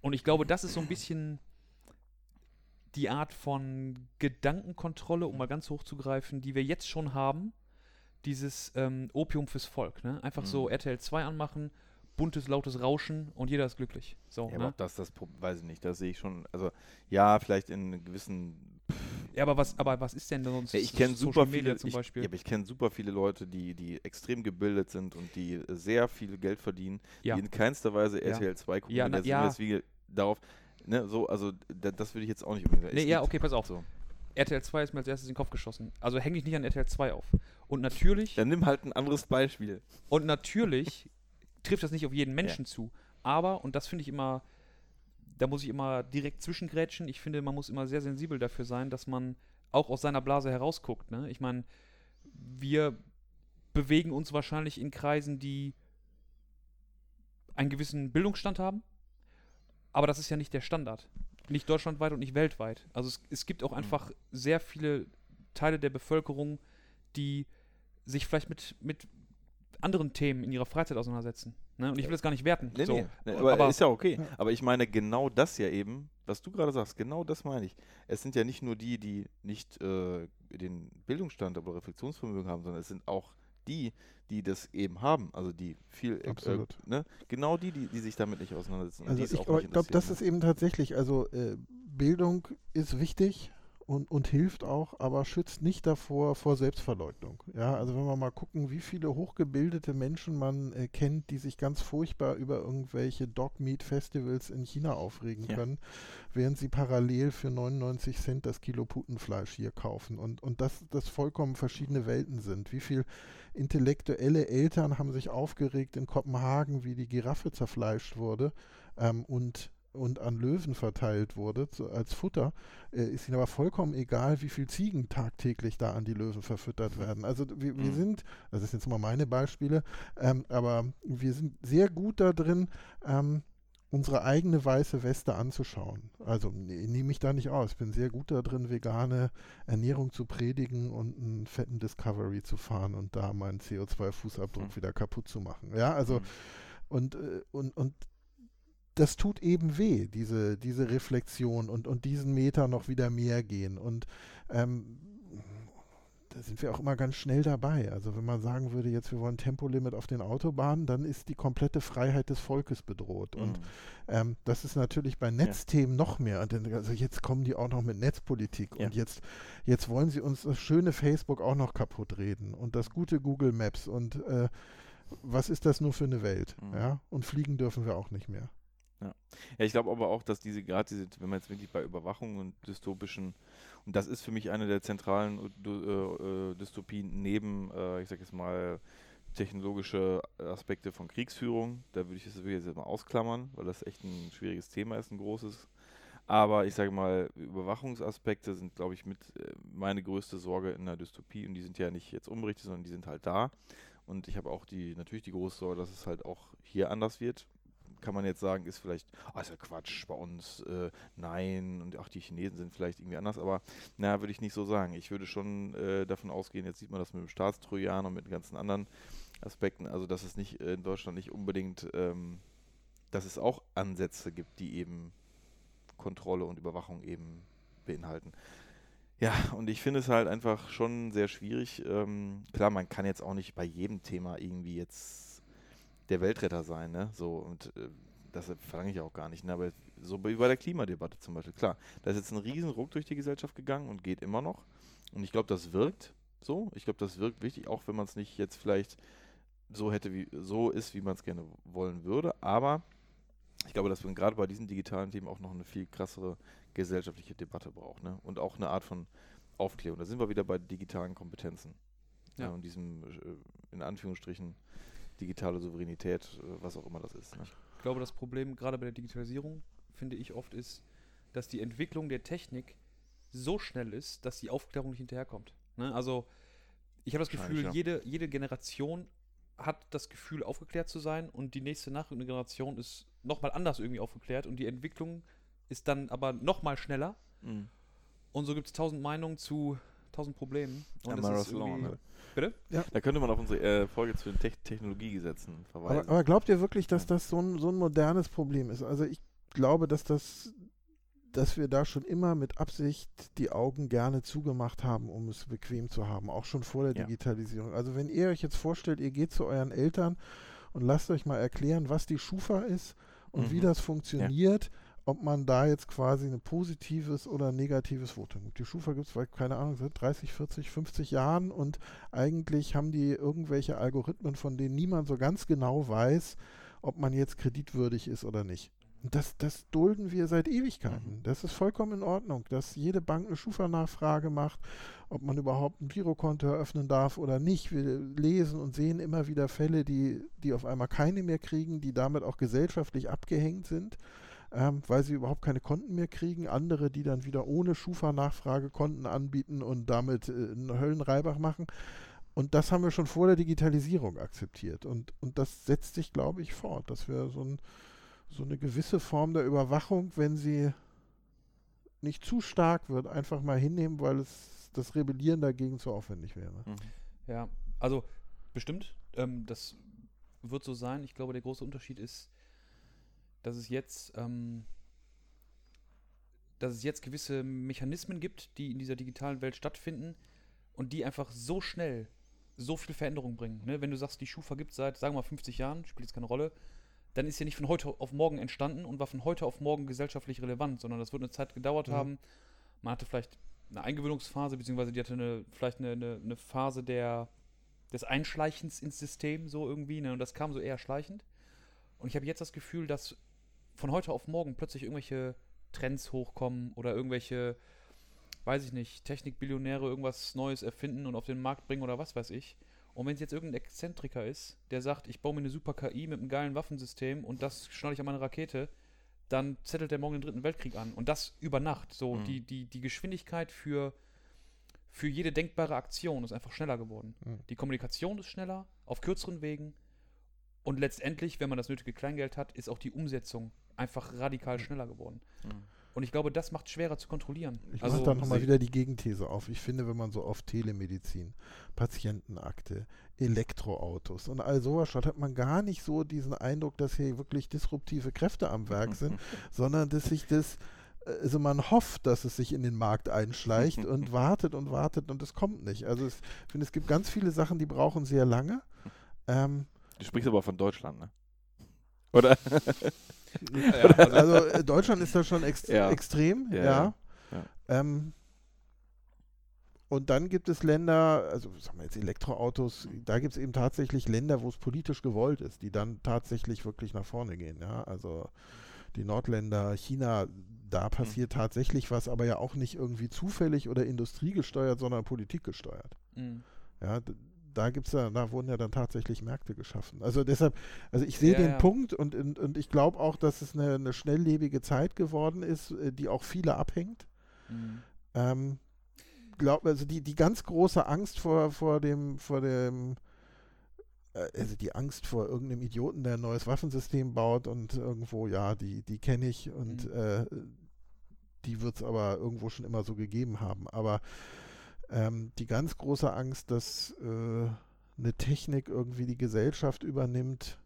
und ich glaube, das ist so ein bisschen die Art von Gedankenkontrolle, um mal ganz hoch zu greifen, die wir jetzt schon haben. Dieses ähm, Opium fürs Volk. Ne? Einfach so Mhm. RTL 2 anmachen, buntes, lautes Rauschen und jeder ist glücklich. So, Ja, aber ne? ob das das weiß ich nicht, das sehe ich schon, also ja, vielleicht in gewissen ja aber, was, aber was ist denn sonst Ja, ich kenne super viele, zum ich, Beispiel? Ja, aber ich kenne super viele Leute, die, die extrem gebildet sind und die sehr viel Geld verdienen, Ja. die in keinster Weise Ja. RTL 2 gucken. Ja, na, ja. darauf, ne, so, also da, das würde ich jetzt auch nicht unbedingt. Nee, ja, okay, pass auf. So. RTL 2 ist mir als erstes in den Kopf geschossen. Also hänge ich nicht an RTL 2 auf. Und natürlich, Dann nimm halt ein anderes Beispiel. und natürlich trifft das nicht auf jeden Menschen zu. Aber, und das finde ich immer, da muss ich immer direkt zwischengrätschen. Ich finde, man muss immer sehr sensibel dafür sein, dass man auch aus seiner Blase herausguckt. Ne? Ich meine, wir bewegen uns wahrscheinlich in Kreisen, die einen gewissen Bildungsstand haben. Aber das ist ja nicht der Standard. Nicht deutschlandweit und nicht weltweit. Also es, es gibt auch einfach sehr viele Teile der Bevölkerung, die sich vielleicht mit, mit anderen Themen in ihrer Freizeit auseinandersetzen. Ne? Und ich will das gar nicht werten. Nee, so. nee, nee, aber, aber ist ja okay. Aber ich meine genau das ja eben, was du gerade sagst, genau das meine ich. Es sind ja nicht nur die, die nicht äh, den Bildungsstand oder Reflexionsvermögen haben, sondern es sind auch die, die das eben haben, also die viel, äh, Absolut. Ne? genau die, die, die sich damit nicht auseinandersetzen. und Also ich, glaube, das ist eben tatsächlich, also äh, Bildung ist wichtig und, und hilft auch, aber schützt nicht davor vor Selbstverleugnung. Ja, also wenn wir mal gucken, wie viele hochgebildete Menschen man äh, kennt, die sich ganz furchtbar über irgendwelche Dog-Meat-Festivals in China aufregen Ja. können, während sie parallel für 99 Cent das Kilo Putenfleisch hier kaufen und, und das, das vollkommen verschiedene Welten sind. Wie viel intellektuelle Eltern haben sich aufgeregt in Kopenhagen, wie die Giraffe zerfleischt wurde ähm, und, und an Löwen verteilt wurde zu, als Futter, äh, ist ihnen aber vollkommen egal, wie viel Ziegen tagtäglich da an die Löwen verfüttert werden. Also wir, wir Mhm. sind, das ist jetzt mal meine Beispiele, ähm, aber wir sind sehr gut da drin, ähm, unsere eigene weiße Weste anzuschauen. Also ne, nehme ich da nicht aus. Ich bin sehr gut da drin, vegane Ernährung zu predigen und einen fetten Discovery zu fahren und da meinen CO2-Fußabdruck Hm. wieder kaputt zu machen. Ja, also Mhm. und, äh, und, und das tut eben weh, diese, diese Reflexion und, und diesen Meter noch wieder mehr gehen. Und ähm, da sind wir auch immer ganz schnell dabei. Also wenn man sagen würde, jetzt wir wollen Tempolimit auf den Autobahnen, dann ist die komplette Freiheit des Volkes bedroht. Und Mhm. ähm, das ist natürlich bei Netzthemen noch mehr. Und dann, also jetzt kommen die auch noch mit Netzpolitik. Ja. Und jetzt, jetzt wollen sie uns das schöne Facebook auch noch kaputt reden. Und das gute Google Maps. Und äh, was ist das nur für eine Welt? Mhm. Ja? Und fliegen dürfen wir auch nicht mehr. Ja, ich glaube aber auch, dass diese gerade diese, wenn man jetzt wirklich bei Überwachung und dystopischen, und das ist für mich eine der zentralen äh, äh, äh, Dystopien neben, äh, ich sag jetzt mal, technologische Aspekte von Kriegsführung. Da würde ich das jetzt mal ausklammern, weil das echt ein schwieriges Thema ist, ein großes. Aber ich sage mal, Überwachungsaspekte sind, glaube ich, mit äh, meine größte Sorge in der Dystopie. Und die sind ja nicht jetzt unberichtet, sondern die sind halt da. Und ich habe auch die natürlich die große Sorge, dass es halt auch hier anders wird. Kann man jetzt sagen, ist vielleicht, ah, ist ja Quatsch bei uns, äh, nein, und auch die Chinesen sind vielleicht irgendwie anders, aber na, würde ich nicht so sagen. Ich würde schon äh, davon ausgehen, jetzt sieht man das mit dem Staatstrojaner und mit den ganzen anderen Aspekten, also dass es nicht äh, in Deutschland nicht unbedingt, ähm, dass es auch Ansätze gibt, die eben Kontrolle und Überwachung eben beinhalten. Ja, und ich finde es halt einfach schon sehr schwierig. Ähm, klar, man kann jetzt auch nicht bei jedem Thema irgendwie jetzt der Weltretter sein, ne? So, und äh, das verlange ich auch gar nicht, ne? Aber so wie bei der Klimadebatte zum Beispiel, klar, da ist jetzt ein riesen Ruck durch die Gesellschaft gegangen und geht immer noch. Und ich glaube, das wirkt so. Ich glaube, das wirkt wichtig, auch wenn man es nicht jetzt vielleicht so hätte, wie so ist, wie man es gerne wollen würde. Aber ich glaube, dass man gerade bei diesen digitalen Themen auch noch eine viel krassere gesellschaftliche Debatte braucht, ne? Und auch eine Art von Aufklärung. Da sind wir wieder bei digitalen Kompetenzen. Ja. Ja. und diesem, äh, in Anführungsstrichen, digitale Souveränität, äh, was auch immer das ist. Ne? Ich glaube, das Problem gerade bei der Digitalisierung, finde ich oft, ist, dass die Entwicklung der Technik so schnell ist, dass die Aufklärung nicht hinterherkommt. Ne? Also, ich habe das Gefühl, ja. jede, jede Generation hat das Gefühl, aufgeklärt zu sein und die nächste nachrückende Generation ist nochmal anders irgendwie aufgeklärt und die Entwicklung ist dann aber nochmal schneller. Mhm. Und so gibt es tausend Meinungen zu tausend Problemen. Und es Amara's ist Law, irgendwie- ne? Bitte? Da könnte man auf unsere äh, Folge zu den Te Technologiegesetzen verweisen. Aber, aber glaubt ihr wirklich, dass das so ein, so ein modernes Problem ist? Also ich glaube, dass das dass wir da schon immer mit Absicht die Augen gerne zugemacht haben, um es bequem zu haben, auch schon vor der Ja. Digitalisierung. Also wenn ihr euch jetzt vorstellt, ihr geht zu euren Eltern und lasst euch mal erklären, was die Schufa ist und wie Mhm. das funktioniert, ob man da jetzt quasi ein positives oder ein negatives Votum gibt. Die Schufa gibt es seit, keine Ahnung, seit 30, 40, 50 Jahren und eigentlich haben die irgendwelche Algorithmen, von denen niemand so ganz genau weiß, ob man jetzt kreditwürdig ist oder nicht. Das, das dulden wir seit Ewigkeiten. Mhm. Das ist vollkommen in Ordnung, dass jede Bank eine Schufa-Nachfrage macht, ob man überhaupt ein Girokonto eröffnen darf oder nicht. Wir lesen und sehen immer wieder Fälle, die, die auf einmal keine mehr kriegen, die damit auch gesellschaftlich abgehängt sind, ähm, weil sie überhaupt keine Konten mehr kriegen. Andere, die dann wieder ohne Schufa-Nachfrage Konten anbieten und damit äh, einen Höllenreibach machen. Und das haben wir schon vor der Digitalisierung akzeptiert. Und, und das setzt sich, glaube ich, fort, dass wir so, ein, so eine gewisse Form der Überwachung, wenn sie nicht zu stark wird, einfach mal hinnehmen, weil es das Rebellieren dagegen zu aufwendig wäre. Mhm. Ja, also bestimmt. Ähm, das wird so sein. Ich glaube, der große Unterschied ist, dass es jetzt, ähm, dass es jetzt gewisse Mechanismen gibt, die in dieser digitalen Welt stattfinden und die einfach so schnell so viel Veränderung bringen. Ne? Wenn du sagst, die Schufa gibt seit, sagen wir mal, 50 Jahren, spielt jetzt keine Rolle, dann ist ja nicht von heute auf morgen entstanden und war von heute auf morgen gesellschaftlich relevant, sondern das wird eine Zeit gedauert Mhm. haben. Man hatte vielleicht eine Eingewöhnungsphase, beziehungsweise die hatte eine, vielleicht eine, eine, eine Phase der, des Einschleichens ins System, so irgendwie, ne? und das kam so eher schleichend. Und ich habe jetzt das Gefühl, dass von heute auf morgen plötzlich irgendwelche Trends hochkommen oder irgendwelche, weiß ich nicht, Technikbillionäre irgendwas Neues erfinden und auf den Markt bringen oder was weiß ich. Und wenn es jetzt irgendein Exzentriker ist, der sagt, ich baue mir eine super KI mit einem geilen Waffensystem und das schnalle ich an meine Rakete, dann zettelt der morgen den dritten Weltkrieg an. Und das über Nacht. So, Mhm. die, die, die Geschwindigkeit für, für jede denkbare Aktion ist einfach schneller geworden. Mhm. Die Kommunikation ist schneller, auf kürzeren Wegen. Und letztendlich, wenn man das nötige Kleingeld hat, ist auch die Umsetzung einfach radikal schneller geworden. Mhm. Und ich glaube, das macht schwerer zu kontrollieren. Ich also, mache da nochmal sie- wieder die Gegenthese auf. Ich finde, wenn man so auf Telemedizin, Patientenakte, Elektroautos und all sowas schaut, hat man gar nicht so diesen Eindruck, dass hier wirklich disruptive Kräfte am Werk sind, sondern dass sich das, äh, also man hofft, dass es sich in den Markt einschleicht und wartet und wartet und es kommt nicht. Also es, ich finde, es gibt ganz viele Sachen, die brauchen sehr lange. Ähm, Du sprichst aber von Deutschland, ne? Oder? Ja, also, also äh, Deutschland ist da schon ext Ja. extrem, ja. Ja, ja. Ja. Ähm, und dann gibt es Länder, also sagen wir jetzt Elektroautos, da gibt es eben tatsächlich Länder, wo es politisch gewollt ist, die dann tatsächlich wirklich nach vorne gehen. Ja? Also die Nordländer, China, da passiert tatsächlich was, aber ja auch nicht irgendwie zufällig oder industriegesteuert, sondern politikgesteuert. mh. Ja, da gibt's ja, da wurden ja dann tatsächlich Märkte geschaffen. Also deshalb, also ich sehe Ja, den ja. Punkt und, und, und ich glaube auch, dass es eine, eine schnelllebige Zeit geworden ist, äh, die auch viele abhängt. Mhm. Ähm, glaub, also die, die ganz große Angst vor, vor dem, vor dem, äh, also die Angst vor irgendeinem Idioten, der ein neues Waffensystem baut und irgendwo, ja, die, die kenne ich und Mhm. äh, die wird es aber irgendwo schon immer so gegeben haben. Aber ähm, die ganz große Angst, dass äh, eine Technik irgendwie die Gesellschaft übernimmt,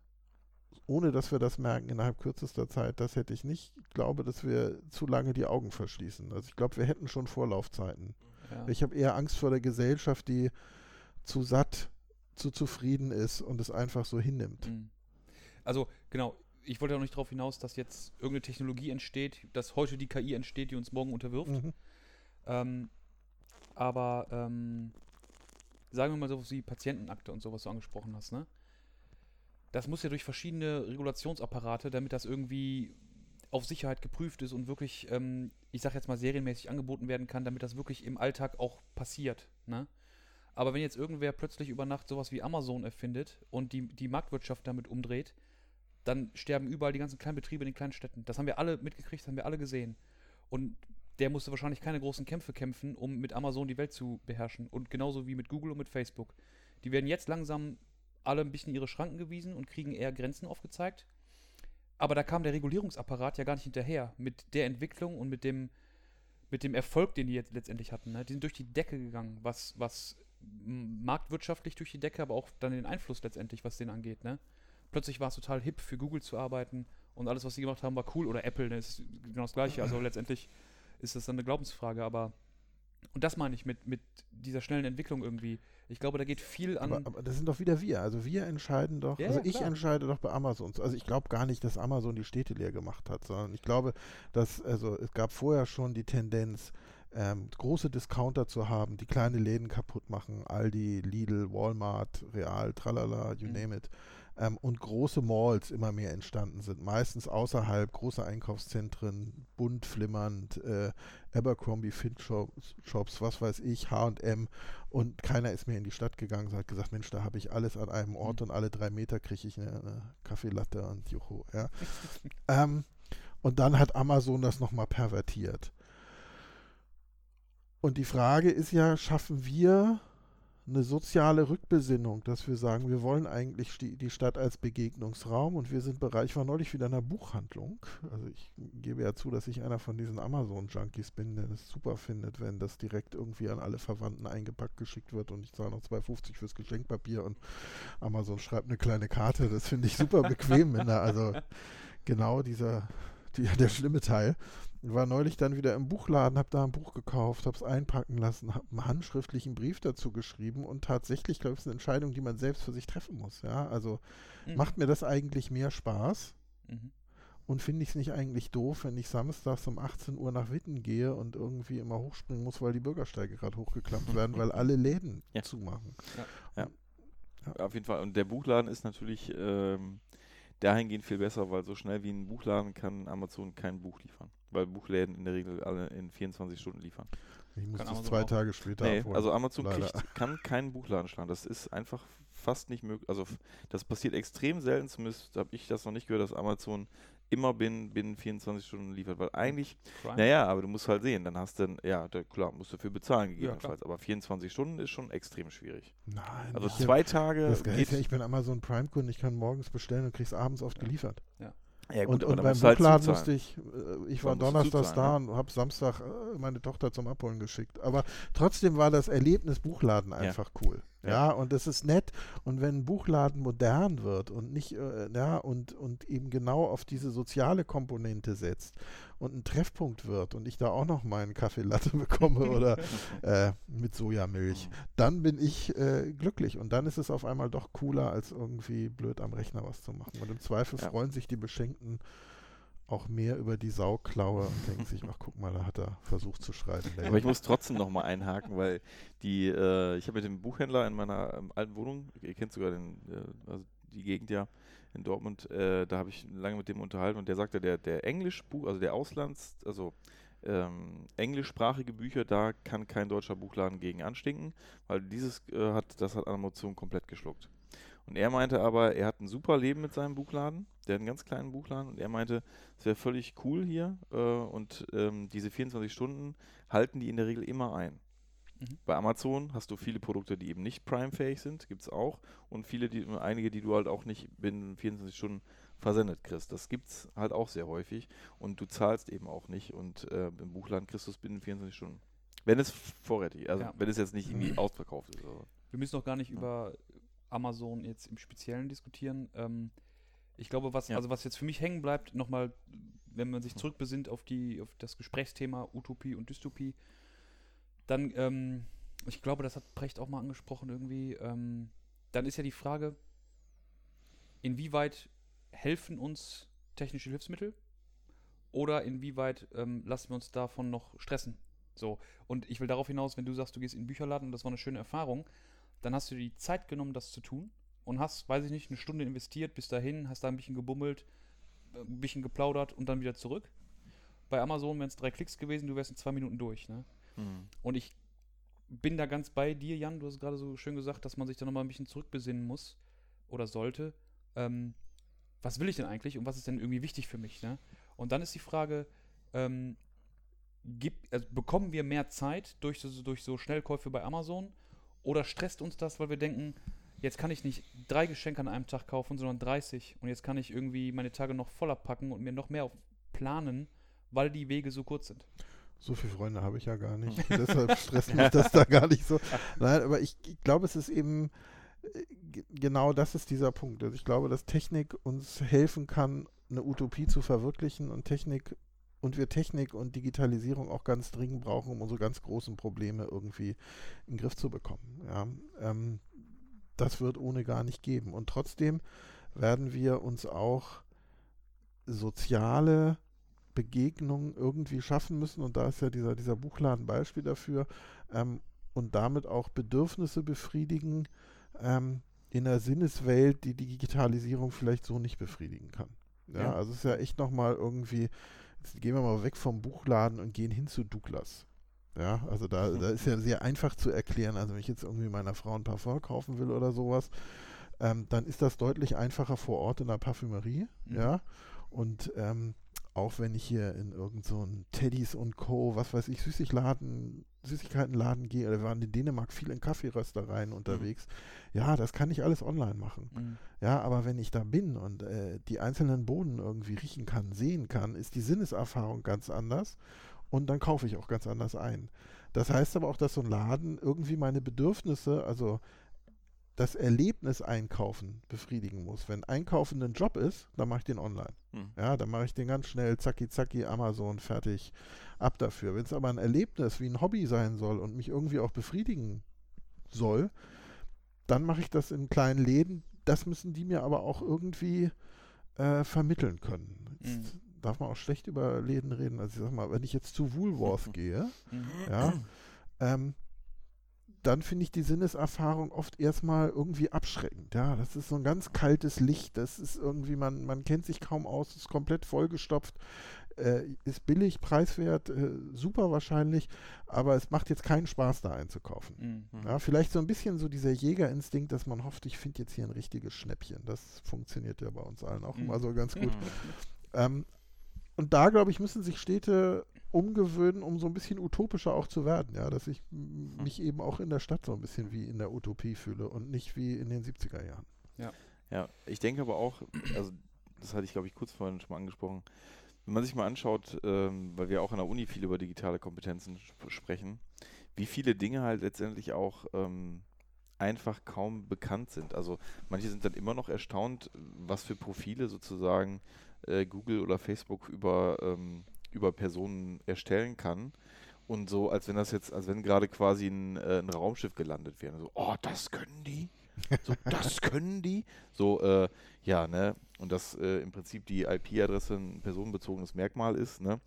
ohne dass wir das merken innerhalb kürzester Zeit, das hätte ich nicht. Ich glaube, dass wir zu lange die Augen verschließen. Also ich glaube, wir hätten schon Vorlaufzeiten. Ja. Ich habe eher Angst vor der Gesellschaft, die zu satt, zu zufrieden ist und es einfach so hinnimmt. Mhm. Also, genau, ich wollte auch nicht darauf hinaus, dass jetzt irgendeine Technologie entsteht, dass heute die KI entsteht, die uns morgen unterwirft. Mhm. Ähm, aber ähm, sagen wir mal so wie Patientenakte und sowas du angesprochen hast, ne? Das muss ja durch verschiedene Regulationsapparate, damit das irgendwie auf Sicherheit geprüft ist und wirklich, ähm, ich sag jetzt mal, serienmäßig angeboten werden kann, damit das wirklich im Alltag auch passiert, ne? Aber wenn jetzt irgendwer plötzlich über Nacht sowas wie Amazon erfindet und die, die Marktwirtschaft damit umdreht, dann sterben überall die ganzen kleinen Betriebe in den kleinen Städten. Das haben wir alle mitgekriegt, das haben wir alle gesehen. Und der musste wahrscheinlich keine großen Kämpfe kämpfen, um mit Amazon die Welt zu beherrschen. Und genauso wie mit Google und mit Facebook. Die werden jetzt langsam alle ein bisschen ihre Schranken gewiesen und kriegen eher Grenzen aufgezeigt. aber da kam der Regulierungsapparat ja gar nicht hinterher mit der Entwicklung und mit dem, mit dem Erfolg, den die jetzt letztendlich hatten. Ne? Die sind durch die Decke gegangen, was, was marktwirtschaftlich durch die Decke, aber auch dann den Einfluss letztendlich, was den angeht. Ne? Plötzlich war es total hip, für Google zu arbeiten und alles, was sie gemacht haben, war cool. Oder Apple, ne? ist genau das Gleiche. Also letztendlich ist das dann eine Glaubensfrage, aber und das meine ich mit, mit dieser schnellen Entwicklung irgendwie. Ich glaube, da geht viel an. Aber, aber das sind doch wieder wir. Also wir entscheiden doch, Ja, also ja, ich entscheide doch bei Amazon. Also ich glaube gar nicht, dass Amazon die Städte leer gemacht hat, sondern ich glaube, dass, also es gab vorher schon die Tendenz, ähm, große Discounter zu haben, die kleine Läden kaputt machen, Aldi, Lidl, Walmart, Real, tralala, you Mhm. name it. Ähm, und große Malls immer mehr entstanden sind, meistens außerhalb großer Einkaufszentren, bunt flimmernd, äh, Abercrombie, Shops, Shops, was weiß ich, H&M und keiner ist mehr in die Stadt gegangen, hat gesagt, Mensch, da habe ich alles an einem Ort Mhm. und alle drei Meter kriege ich eine, eine Kaffeelatte und Juhu, ja. ähm, und dann hat Amazon das nochmal pervertiert. Und die Frage ist ja, schaffen wir eine soziale Rückbesinnung, dass wir sagen, wir wollen eigentlich die Stadt als Begegnungsraum und wir sind bereit. Ich war neulich wieder in einer Buchhandlung. Also ich gebe ja zu, dass ich einer von diesen Amazon-Junkies bin, der das super findet, wenn das direkt irgendwie an alle Verwandten eingepackt geschickt wird und ich zahle noch 2,50 fürs Geschenkpapier und Amazon schreibt eine kleine Karte. Das finde ich super bequem, wenn da also genau dieser, die, der schlimme Teil. War neulich dann wieder im Buchladen, habe da ein Buch gekauft, habe es einpacken lassen, habe einen handschriftlichen Brief dazu geschrieben und tatsächlich, glaube ich, ist eine Entscheidung, die man selbst für sich treffen muss. Ja, also Mhm. macht mir das eigentlich mehr Spaß Mhm. und finde ich es nicht eigentlich doof, wenn ich samstags um 18 Uhr nach Witten gehe und irgendwie immer hochspringen muss, weil die Bürgersteige gerade hochgeklappt werden, weil alle Läden Ja. zumachen. Auf jeden Fall. Und der Buchladen ist natürlich ähm, dahingehend viel besser, weil so schnell wie ein Buchladen kann Amazon kein Buch liefern. Weil Buchläden in der Regel alle in 24 Stunden liefern. Ich muss Kann das Amazon zwei. Tage später Nee, abholen. also Amazon kriegt, kann keinen Buchladen schlagen. Das ist einfach fast nicht möglich. Also das passiert extrem selten, zumindest habe ich das noch nicht gehört, dass Amazon immer binnen, binnen 24 Stunden liefert. Weil eigentlich, Prime. naja, aber du musst halt sehen, dann hast du, dann- ja, da, klar, musst du dafür bezahlen Ja, gegebenenfalls. aber 24 Stunden ist schon extrem schwierig. Nein, Also zwei Tage Das Geile ist geht. ja, ich bin Amazon Prime-Kunde, ich kann morgens bestellen und krieg's abends oft geliefert. Ja, und aber und dann beim halt Buchladen zuzahlen. musste ich, äh, ich war donnerstags zuzahlen, da und habe Samstag äh, meine Tochter zum Abholen geschickt. Aber trotzdem war das Erlebnis Buchladen Ja. einfach cool. Ja, Ja. und das ist nett. Und wenn ein Buchladen modern wird und nicht, äh, ja, und, und eben genau auf diese soziale Komponente setzt und ein Treffpunkt wird und ich da auch noch meinen Kaffee Latte bekomme oder äh, mit Sojamilch, dann bin ich äh, glücklich. Und dann ist es auf einmal doch cooler, als irgendwie blöd am Rechner was zu machen. Und im Zweifel Ja. freuen sich die Beschenkten auch mehr über die Sauklaue und denken sich, ach guck mal, da hat er versucht zu schreiben. Aber ich muss trotzdem nochmal einhaken, weil die, äh, ich habe mit dem Buchhändler in meiner ähm, alten Wohnung, ihr kennt sogar den, äh, also die Gegend ja in Dortmund, äh, da habe ich lange mit dem unterhalten und der sagte, der, der Englischbuch, also der Auslands, also ähm, englischsprachige Bücher, da kann kein deutscher Buchladen gegen anstinken, weil dieses äh, hat, das hat Amazon komplett geschluckt. Und er meinte aber, er hat ein super Leben mit seinem Buchladen, der hat einen ganz kleinen Buchladen und er meinte, es wäre völlig cool hier äh, und ähm, diese 24 Stunden halten die in der Regel immer ein. Mhm. Bei Amazon hast du viele Produkte, die eben nicht Prime-fähig sind, gibt es auch. Und viele, die, einige, die du halt auch nicht binnen 24 Stunden versendet kriegst. Das gibt es halt auch sehr häufig. Und du zahlst eben auch nicht. Und äh, im Buchladen kriegst du es binnen 24 Stunden. Wenn es vorrätig, also Ja. wenn es jetzt nicht irgendwie ausverkauft ist. Also. Wir müssen noch gar nicht Ja. über Amazon jetzt im Speziellen diskutieren. Ähm, ich glaube, was, Ja. also was jetzt für mich hängen bleibt, nochmal, wenn man sich zurückbesinnt auf, die, auf das Gesprächsthema Utopie und Dystopie, dann, ähm, ich glaube, das hat Brecht auch mal angesprochen irgendwie, ähm, dann ist ja die Frage, inwieweit helfen uns technische Hilfsmittel oder inwieweit ähm, lassen wir uns davon noch stressen? So, und ich will darauf hinaus, wenn du sagst, du gehst in den Bücherladen und das war eine schöne Erfahrung, dann hast du dir die Zeit genommen, das zu tun und hast, weiß ich nicht, eine Stunde investiert bis dahin, hast da ein bisschen gebummelt, äh, ein bisschen geplaudert und dann wieder zurück. Bei Amazon wären es drei Klicks gewesen, du wärst in zwei Minuten durch. Ne? Hm. Und ich bin da ganz bei dir, Jan. Du hast gerade so schön gesagt, dass man sich da nochmal ein bisschen zurückbesinnen muss oder sollte. Ähm, was will ich denn eigentlich und was ist denn irgendwie wichtig für mich? Ne? Und dann ist die Frage, ähm, gibt, also bekommen wir mehr Zeit durch so, durch so Schnellkäufe bei Amazon oder stresst uns das, weil wir denken, jetzt kann ich nicht drei Geschenke an einem Tag kaufen, sondern 30. Und jetzt kann ich irgendwie meine Tage noch voller packen und mir noch mehr planen, weil die Wege so kurz sind. So viele Freunde habe ich ja gar nicht. Deshalb stresst mich das da gar nicht so. Nein, aber ich, ich glaube, es ist eben äh, genau das ist dieser Punkt. Also ich glaube, dass Technik uns helfen kann, eine Utopie zu verwirklichen und Technik und wir Technik und Digitalisierung auch ganz dringend brauchen, um unsere ganz großen Probleme irgendwie in den Griff zu bekommen. Ja, ähm, das wird ohne gar nicht geben. Und trotzdem werden wir uns auch soziale Begegnungen irgendwie schaffen müssen. Und da ist ja dieser, dieser Buchladen Beispiel dafür. Ähm, und damit auch Bedürfnisse befriedigen ähm, in einer Sinneswelt, die die Digitalisierung vielleicht so nicht befriedigen kann. Ja, Ja. also es ist ja echt nochmal irgendwie, jetzt gehen wir mal weg vom Buchladen und gehen hin zu Douglas. Ja, also da, da ist ja sehr einfach zu erklären. Also wenn ich jetzt irgendwie meiner Frau ein Parfum kaufen will oder sowas, ähm, dann ist das deutlich einfacher vor Ort in der Parfümerie. Mhm. Ja, und ähm, auch wenn ich hier in irgendeinen so einen Teddys und Co., was weiß ich, Süßigladen, Süßigkeitenladen gehe, oder wir waren in Dänemark viel in Kaffeeröstereien unterwegs, ja, das kann ich alles online machen. Mhm. Ja, aber wenn ich da bin und äh, die einzelnen Bohnen irgendwie riechen kann, sehen kann, ist die Sinneserfahrung ganz anders und dann kaufe ich auch ganz anders ein. Das heißt aber auch, dass so ein Laden irgendwie meine Bedürfnisse, also das Erlebnis einkaufen befriedigen muss. Wenn Einkaufen ein Job ist, dann mache ich den online. Hm. Ja, dann mache ich den ganz schnell, zacki zacki, Amazon, fertig, ab dafür. Wenn es aber ein Erlebnis wie ein Hobby sein soll und mich irgendwie auch befriedigen soll, dann mache ich das in kleinen Läden. Das müssen die mir aber auch irgendwie äh, vermitteln können. Jetzt darf man auch schlecht über Läden reden. Also ich sag mal, wenn ich jetzt zu Woolworth gehe, Mhm. ja, ähm, dann finde ich die Sinneserfahrung oft erstmal irgendwie abschreckend. Ja, das ist so ein ganz kaltes Licht. Das ist irgendwie, man, man kennt sich kaum aus, ist komplett vollgestopft, äh, ist billig, preiswert, äh, super wahrscheinlich, aber es macht jetzt keinen Spaß, da einzukaufen. Mhm. Ja, vielleicht so ein bisschen so dieser Jägerinstinkt, dass man hofft, ich finde jetzt hier ein richtiges Schnäppchen. Das funktioniert ja bei uns allen auch Mhm. immer so ganz gut. Mhm. Ähm, und da, glaube ich, müssen sich Städte umgewöhnen, um so ein bisschen utopischer auch zu werden. Ja, dass ich m- mich eben auch in der Stadt so ein bisschen wie in der Utopie fühle und nicht wie in den 70er Jahren. Ja, ich denke aber auch, also das hatte ich glaube ich kurz vorhin schon mal angesprochen, wenn man sich mal anschaut, ähm, weil wir auch an der Uni viel über digitale Kompetenzen sp sprechen, wie viele Dinge halt letztendlich auch ähm, einfach kaum bekannt sind. Also manche sind dann immer noch erstaunt, was für Profile sozusagen äh, Google oder Facebook über, ähm, über Personen erstellen kann. Und so, als wenn das jetzt, als wenn gerade quasi ein, äh, ein Raumschiff gelandet wäre. So, oh, das können die? So, das können die? So, äh, ja, ne? Und dass äh, im Prinzip die IP-Adresse ein personenbezogenes Merkmal ist, ne?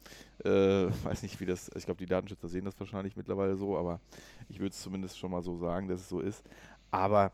Äh, weiß nicht, wie das, ich glaube, die Datenschützer sehen das wahrscheinlich mittlerweile so, aber ich würde es zumindest schon mal so sagen, dass es so ist. Aber,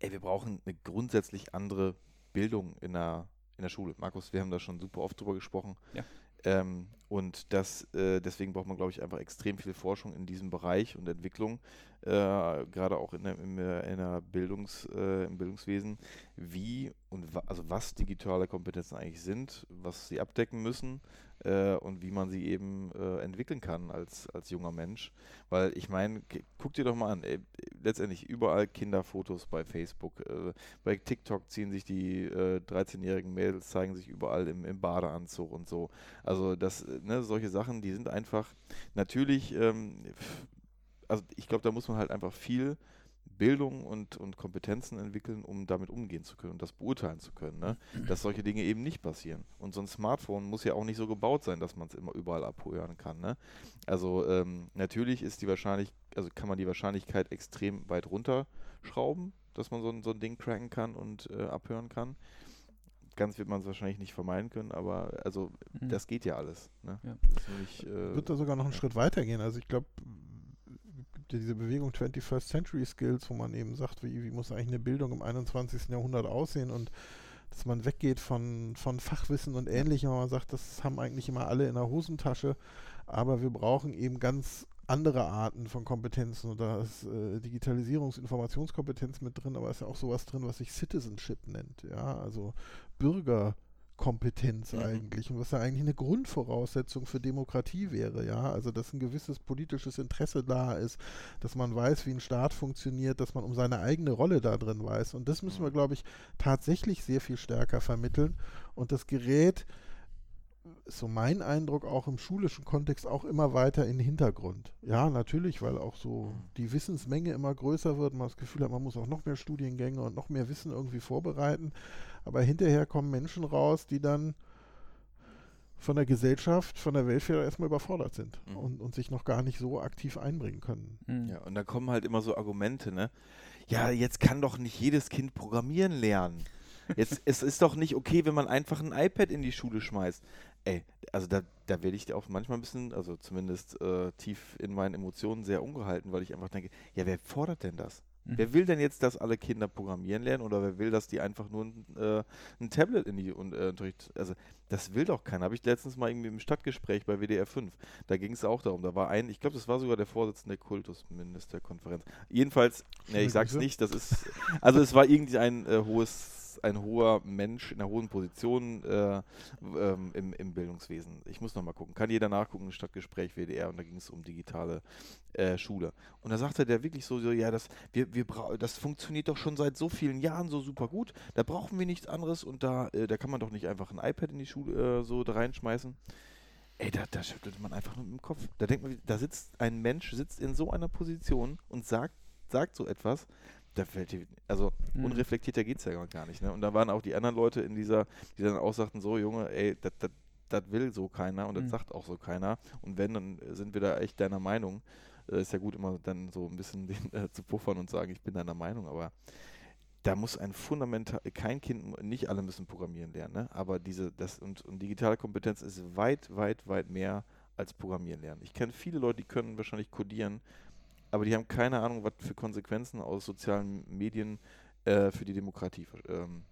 ey, wir brauchen eine grundsätzlich andere Bildung in der, in der Schule. Markus, wir haben da schon super oft drüber gesprochen. Ja. Ähm, und das, äh, deswegen braucht man, glaube ich, einfach extrem viel Forschung in diesem Bereich und Entwicklung, äh, gerade auch in der, in der, Bildungs, äh, im Bildungswesen, wie und wa also was digitale Kompetenzen eigentlich sind, was sie abdecken müssen äh, und wie man sie eben äh, entwickeln kann als, als junger Mensch. Weil ich meine, guck dir doch mal an, ey, letztendlich überall Kinderfotos bei Facebook, äh, bei TikTok ziehen sich die äh, 13-jährigen Mädels, zeigen sich überall im, im Badeanzug und so. Also das, ne, solche Sachen, die sind einfach natürlich, ähm, also ich glaube, da muss man halt einfach viel Bildung und, und Kompetenzen entwickeln, um damit umgehen zu können und das beurteilen zu können, ne? dass solche Dinge eben nicht passieren. Und so ein Smartphone muss ja auch nicht so gebaut sein, dass man es immer überall abhören kann. Ne? Also ähm, natürlich ist die wahrscheinlich, also kann man die Wahrscheinlichkeit extrem weit runterschrauben, dass man so ein, so ein Ding cracken kann und äh, abhören kann. Ganz wird man es wahrscheinlich nicht vermeiden können, aber also Mhm. das geht ja alles. Ne? Ja. Nicht, äh, Wird da sogar noch einen Schritt weiter gehen. Also ich glaube, gibt ja diese Bewegung 21st Century Skills, wo man eben sagt, wie, wie muss eigentlich eine Bildung im 21. Jahrhundert aussehen und dass man weggeht von, von Fachwissen und ähnlichem, wo man sagt, das haben eigentlich immer alle in der Hosentasche, aber wir brauchen eben ganz andere Arten von Kompetenzen und da ist äh, Digitalisierungs-, Informationskompetenz mit drin, aber ist ja auch sowas drin, was sich Citizenship nennt, ja, also Kompetenz Mhm. eigentlich und was ja eigentlich eine Grundvoraussetzung für Demokratie wäre, ja, also dass ein gewisses politisches Interesse da ist, dass man weiß, wie ein Staat funktioniert, dass man um seine eigene Rolle da drin weiß und das müssen wir, Mhm. glaube ich, tatsächlich sehr viel stärker vermitteln und das gerät so mein Eindruck auch im schulischen Kontext auch immer weiter in den Hintergrund. Ja, natürlich, weil auch so Mhm. die Wissensmenge immer größer wird, man das Gefühl hat, man muss auch noch mehr Studiengänge und noch mehr Wissen irgendwie vorbereiten. Aber hinterher kommen Menschen raus, die dann von der Gesellschaft, von der Welt wieder erstmal überfordert sind Mhm. und, und sich noch gar nicht so aktiv einbringen können. Mhm. Ja, und da kommen halt immer so Argumente, ne? Ja, jetzt kann doch nicht jedes Kind programmieren lernen. Jetzt, es ist doch nicht okay, wenn man einfach ein iPad in die Schule schmeißt. Ey, also da, da werde ich auch manchmal ein bisschen, also zumindest äh, tief in meinen Emotionen sehr ungehalten, weil ich einfach denke, ja, wer fordert denn das? Mhm. Wer will denn jetzt, dass alle Kinder programmieren lernen oder wer will, dass die einfach nur ein, äh, ein Tablet in die äh, Unterricht, also das will doch keiner. Habe ich letztens mal irgendwie im Stadtgespräch bei WDR 5. Da ging es auch darum. Da war ein, ich glaube, das war sogar der Vorsitzende der Kultusministerkonferenz. Jedenfalls, ne, ich sag's nicht, das ist, also es war irgendwie ein äh, ein hoher Mensch in einer hohen Position äh, ähm, im, im Bildungswesen. Ich muss noch mal gucken. Kann jeder nachgucken, Stadtgespräch WDR und da ging es um digitale äh, Schule. Und da sagte der wirklich so, so ja, das, wir, wir das funktioniert doch schon seit so vielen Jahren so super gut. Da brauchen wir nichts anderes und da, äh, da kann man doch nicht einfach ein iPad in die Schule äh, so da reinschmeißen. Ey, da, da schüttelt man einfach nur mit dem Kopf. Da denkt man, da sitzt ein Mensch, sitzt in so einer Position und sagt, sagt so etwas. Da fällt die, also Mhm. unreflektierter geht es ja gar nicht. Ne? Und da waren auch die anderen Leute in dieser, die dann auch sagten, so Junge, ey, das will so keiner und das Mhm. sagt auch so keiner. Und wenn, dann sind wir da echt deiner Meinung. Äh, ist ja gut, immer dann so ein bisschen den, äh, zu puffern und sagen, ich bin deiner Meinung, aber da muss ein fundamental, kein Kind, nicht alle müssen programmieren lernen, ne? aber diese, das und, und digitale Kompetenz ist weit, weit, weit mehr als Programmieren lernen. Ich kenne viele Leute, die können wahrscheinlich codieren, aber die haben keine Ahnung, was für Konsequenzen aus sozialen Medien äh, für die Demokratie, ähm,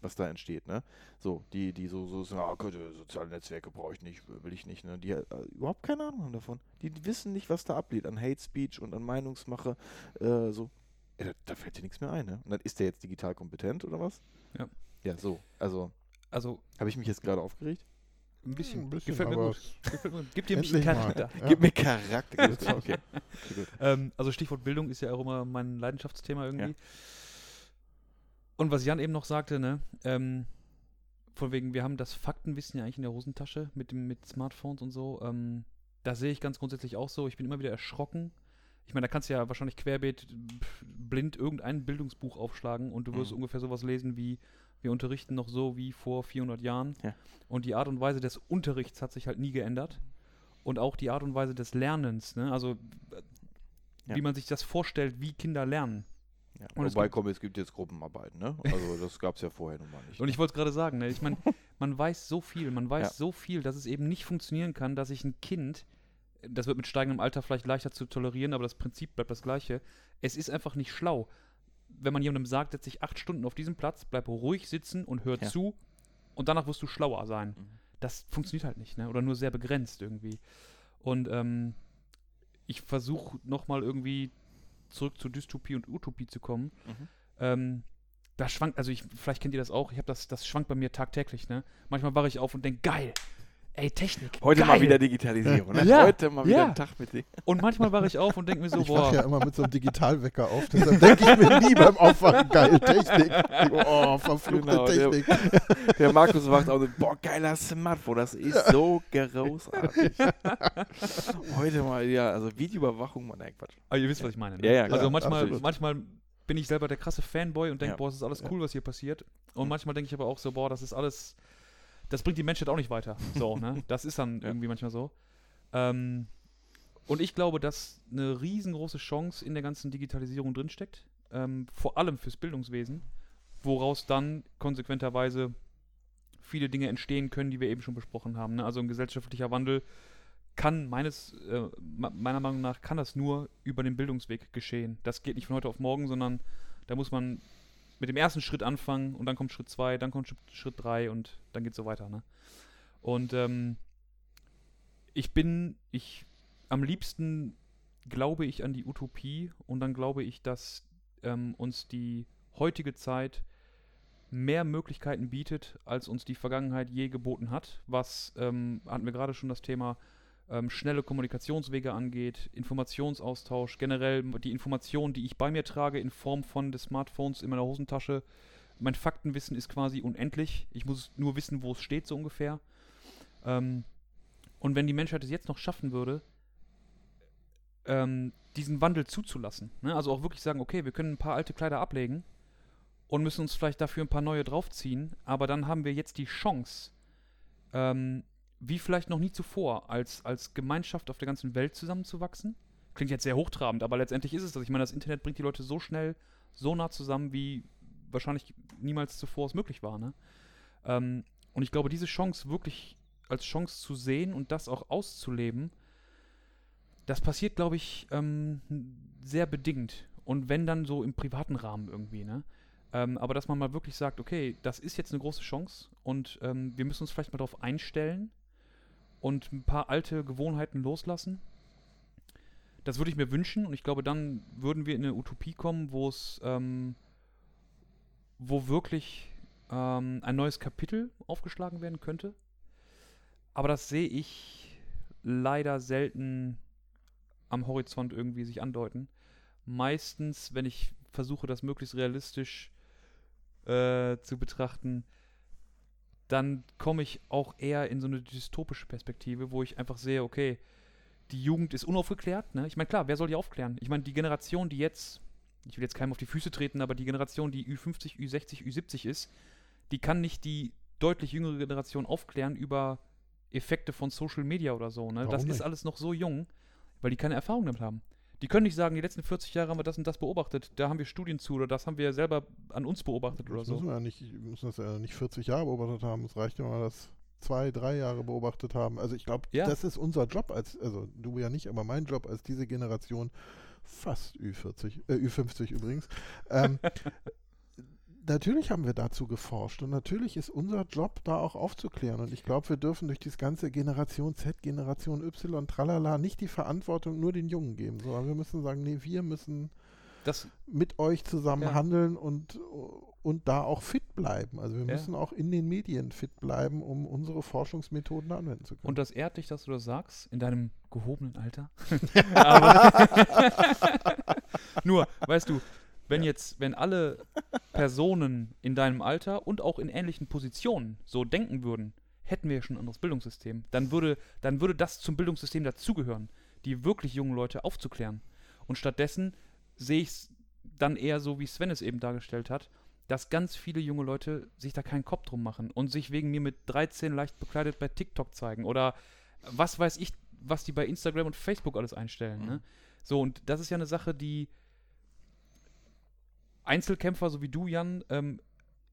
was da entsteht, ne? So, die, die so, so sagen, äh, soziale Netzwerke brauche ich nicht, will ich nicht, ne? Die äh, überhaupt keine Ahnung haben davon. Die, die wissen nicht, was da abgeht an Hate Speech und an Meinungsmache, äh, so. Ja, da, da fällt dir nichts mehr ein, ne? Und dann ist der jetzt digital kompetent oder was? Ja. Ja, so. Also, Also habe ich mich jetzt gerade aufgeregt? Ein bisschen, Ein bisschen, gefällt mir gut. Gefällt mir, gibt dir ein bisschen. Charakter. Ja. Gib mir Charakter. Okay. okay. Ähm, also Stichwort Bildung ist ja auch immer mein Leidenschaftsthema irgendwie. Ja. Und was Jan eben noch sagte, ne, ähm, von wegen, wir haben das Faktenwissen ja eigentlich in der Hosentasche mit dem mit Smartphones und so. Ähm, das sehe ich ganz grundsätzlich auch so. Ich bin immer wieder erschrocken. Ich meine, da kannst du ja wahrscheinlich querbeet blind irgendein Bildungsbuch aufschlagen und du wirst Mhm. ungefähr sowas lesen wie wir unterrichten noch so wie vor 400 Jahren. Ja. Und die Art und Weise des Unterrichts hat sich halt nie geändert. Und auch die Art und Weise des Lernens, ne? Also äh, Ja. wie man sich das vorstellt, wie Kinder lernen. Ja. Und es Wobei, gibt- komm, es gibt jetzt Gruppenarbeiten, ne? Also, das gab es ja vorher nun mal nicht. Und ich wollte es gerade sagen, ne? ich meine, man weiß so viel, man weiß Ja. so viel, dass es eben nicht funktionieren kann, dass ich ein Kind, das wird mit steigendem Alter vielleicht leichter zu tolerieren, aber das Prinzip bleibt das gleiche. Es ist einfach nicht schlau. Wenn man jemandem sagt, setz dich acht Stunden auf diesem Platz, bleib ruhig sitzen und hör Ja. zu und danach wirst du schlauer sein. Mhm. Das funktioniert halt nicht, ne? Oder nur sehr begrenzt irgendwie. Und ähm, ich versuche nochmal irgendwie zurück zu Dystopie und Utopie zu kommen. Mhm. Ähm, da schwankt, also ich, vielleicht kennt ihr das auch, ich habe das, das schwankt bei mir tagtäglich, ne? Manchmal wache ich auf und denke, geil, ey, Technik. Heute geil. mal wieder Digitalisierung, ne? Ja, Heute mal wieder ja. ein Tag mit dir. Und manchmal wache ich auf und denke mir so, Ich boah, wache ja immer mit so einem Digitalwecker auf, deshalb denke ich mir nie beim Aufwachen, geil, Technik. Oh, verfluchte Genau, der- Technik. Der Markus wacht auf und boah, geiler Smartphone, das ist so großartig. Heute mal, ja, also Videoüberwachung, Mann, nein, Quatsch. aber ihr wisst, was ich meine. Ne? Ja, ja, also klar, manchmal, absolut. manchmal bin ich selber der krasse Fanboy und denke, Ja. boah, es ist alles cool, was hier passiert. Und Mhm. manchmal denke ich aber auch so, boah, das ist alles, das bringt die Menschheit auch nicht weiter. So, ne? Das ist dann irgendwie manchmal so. Ähm, und ich glaube, dass eine riesengroße Chance in der ganzen Digitalisierung drinsteckt, ähm, vor allem fürs Bildungswesen, woraus dann konsequenterweise viele Dinge entstehen können, die wir eben schon besprochen haben. Ne? Also ein gesellschaftlicher Wandel kann meines, äh, meiner Meinung nach, kann das nur über den Bildungsweg geschehen. Das geht nicht von heute auf morgen, sondern da muss man mit dem ersten Schritt anfangen und dann kommt Schritt zwei, dann kommt Schritt, Schritt drei und dann geht so weiter. Ne? Und ähm, ich bin, ich am liebsten glaube ich an die Utopie und dann glaube ich, dass ähm, uns die heutige Zeit mehr Möglichkeiten bietet, als uns die Vergangenheit je geboten hat. Was ähm, hatten wir gerade schon das Thema ähm, schnelle Kommunikationswege angeht, Informationsaustausch, generell die Informationen, die ich bei mir trage in Form von des Smartphones in meiner Hosentasche. Mein Faktenwissen ist quasi unendlich. Ich muss nur wissen, wo es steht, so ungefähr. Ähm, und wenn die Menschheit es jetzt noch schaffen würde, ähm, diesen Wandel zuzulassen, ne? also auch wirklich sagen, okay, wir können ein paar alte Kleider ablegen und müssen uns vielleicht dafür ein paar neue draufziehen, aber dann haben wir jetzt die Chance, ähm, wie vielleicht noch nie zuvor, als, als Gemeinschaft auf der ganzen Welt zusammenzuwachsen. Klingt jetzt sehr hochtrabend, aber letztendlich ist es das. Ich meine, das Internet bringt die Leute so schnell, so nah zusammen, wie wahrscheinlich niemals zuvor es möglich war. Ne? Ähm, und ich glaube, diese Chance wirklich als Chance zu sehen und das auch auszuleben, das passiert, glaube ich, ähm, sehr bedingt. Und wenn dann so im privaten Rahmen irgendwie, ne? Ähm, aber dass man mal wirklich sagt, okay, das ist jetzt eine große Chance und ähm, wir müssen uns vielleicht mal darauf einstellen und ein paar alte Gewohnheiten loslassen. Das würde ich mir wünschen und ich glaube, dann würden wir in eine Utopie kommen, wo es, ähm, wo wirklich ähm, ein neues Kapitel aufgeschlagen werden könnte. Aber das sehe ich leider selten am Horizont irgendwie sich andeuten. Meistens, wenn ich versuche, das möglichst realistisch äh, zu betrachten, dann komme ich auch eher in so eine dystopische Perspektive, wo ich einfach sehe, okay, die Jugend ist unaufgeklärt. Ne? Ich meine, klar, wer soll die aufklären? Ich meine, die Generation, die jetzt, ich will jetzt keinem auf die Füße treten, aber die Generation, die Ü50, Ü60, Ü70 ist, die kann nicht die deutlich jüngere Generation aufklären über Effekte von Social Media oder so. Ne? Das Warum ist nicht? alles noch so jung, weil die keine Erfahrung damit haben. Die können nicht sagen, die letzten 40 Jahre haben wir das und das beobachtet, da haben wir Studien zu oder das haben wir selber an uns beobachtet oder Das müssen so. wir ja nicht, müssen das ja nicht 40 Jahre beobachtet haben. Es reicht ja mal, dass zwei, drei Jahre beobachtet haben. Also ich glaube, Ja. das ist unser Job als, also du ja nicht, aber mein Job als diese Generation, fast Ü40, äh, Ü50 übrigens. Ähm, natürlich haben wir dazu geforscht und natürlich ist unser Job da auch aufzuklären. Und ich glaube, wir dürfen durch das ganze Generation Z, Generation Y, tralala, nicht die Verantwortung nur den Jungen geben, sondern wir müssen sagen, nee, wir müssen Das, mit euch zusammen Ja. handeln und, und da auch fit bleiben. Also wir Ja. müssen auch in den Medien fit bleiben, um unsere Forschungsmethoden anwenden zu können. und das ehrt dich, dass du das sagst, in deinem gehobenen Alter. Nur, weißt du, wenn jetzt, wenn alle Personen in deinem Alter und auch in ähnlichen Positionen so denken würden, hätten wir ja schon ein anderes Bildungssystem. Dann würde, dann würde das zum Bildungssystem dazugehören, die wirklich jungen Leute aufzuklären. Und stattdessen sehe ich es dann eher so, wie Sven es eben dargestellt hat, dass ganz viele junge Leute sich da keinen Kopf drum machen und sich wegen mir mit 13 leicht bekleidet bei TikTok zeigen oder was weiß ich, was die bei Instagram und Facebook alles einstellen. Ne? So, und das ist ja eine Sache, die Einzelkämpfer, so wie du, Jan, ähm,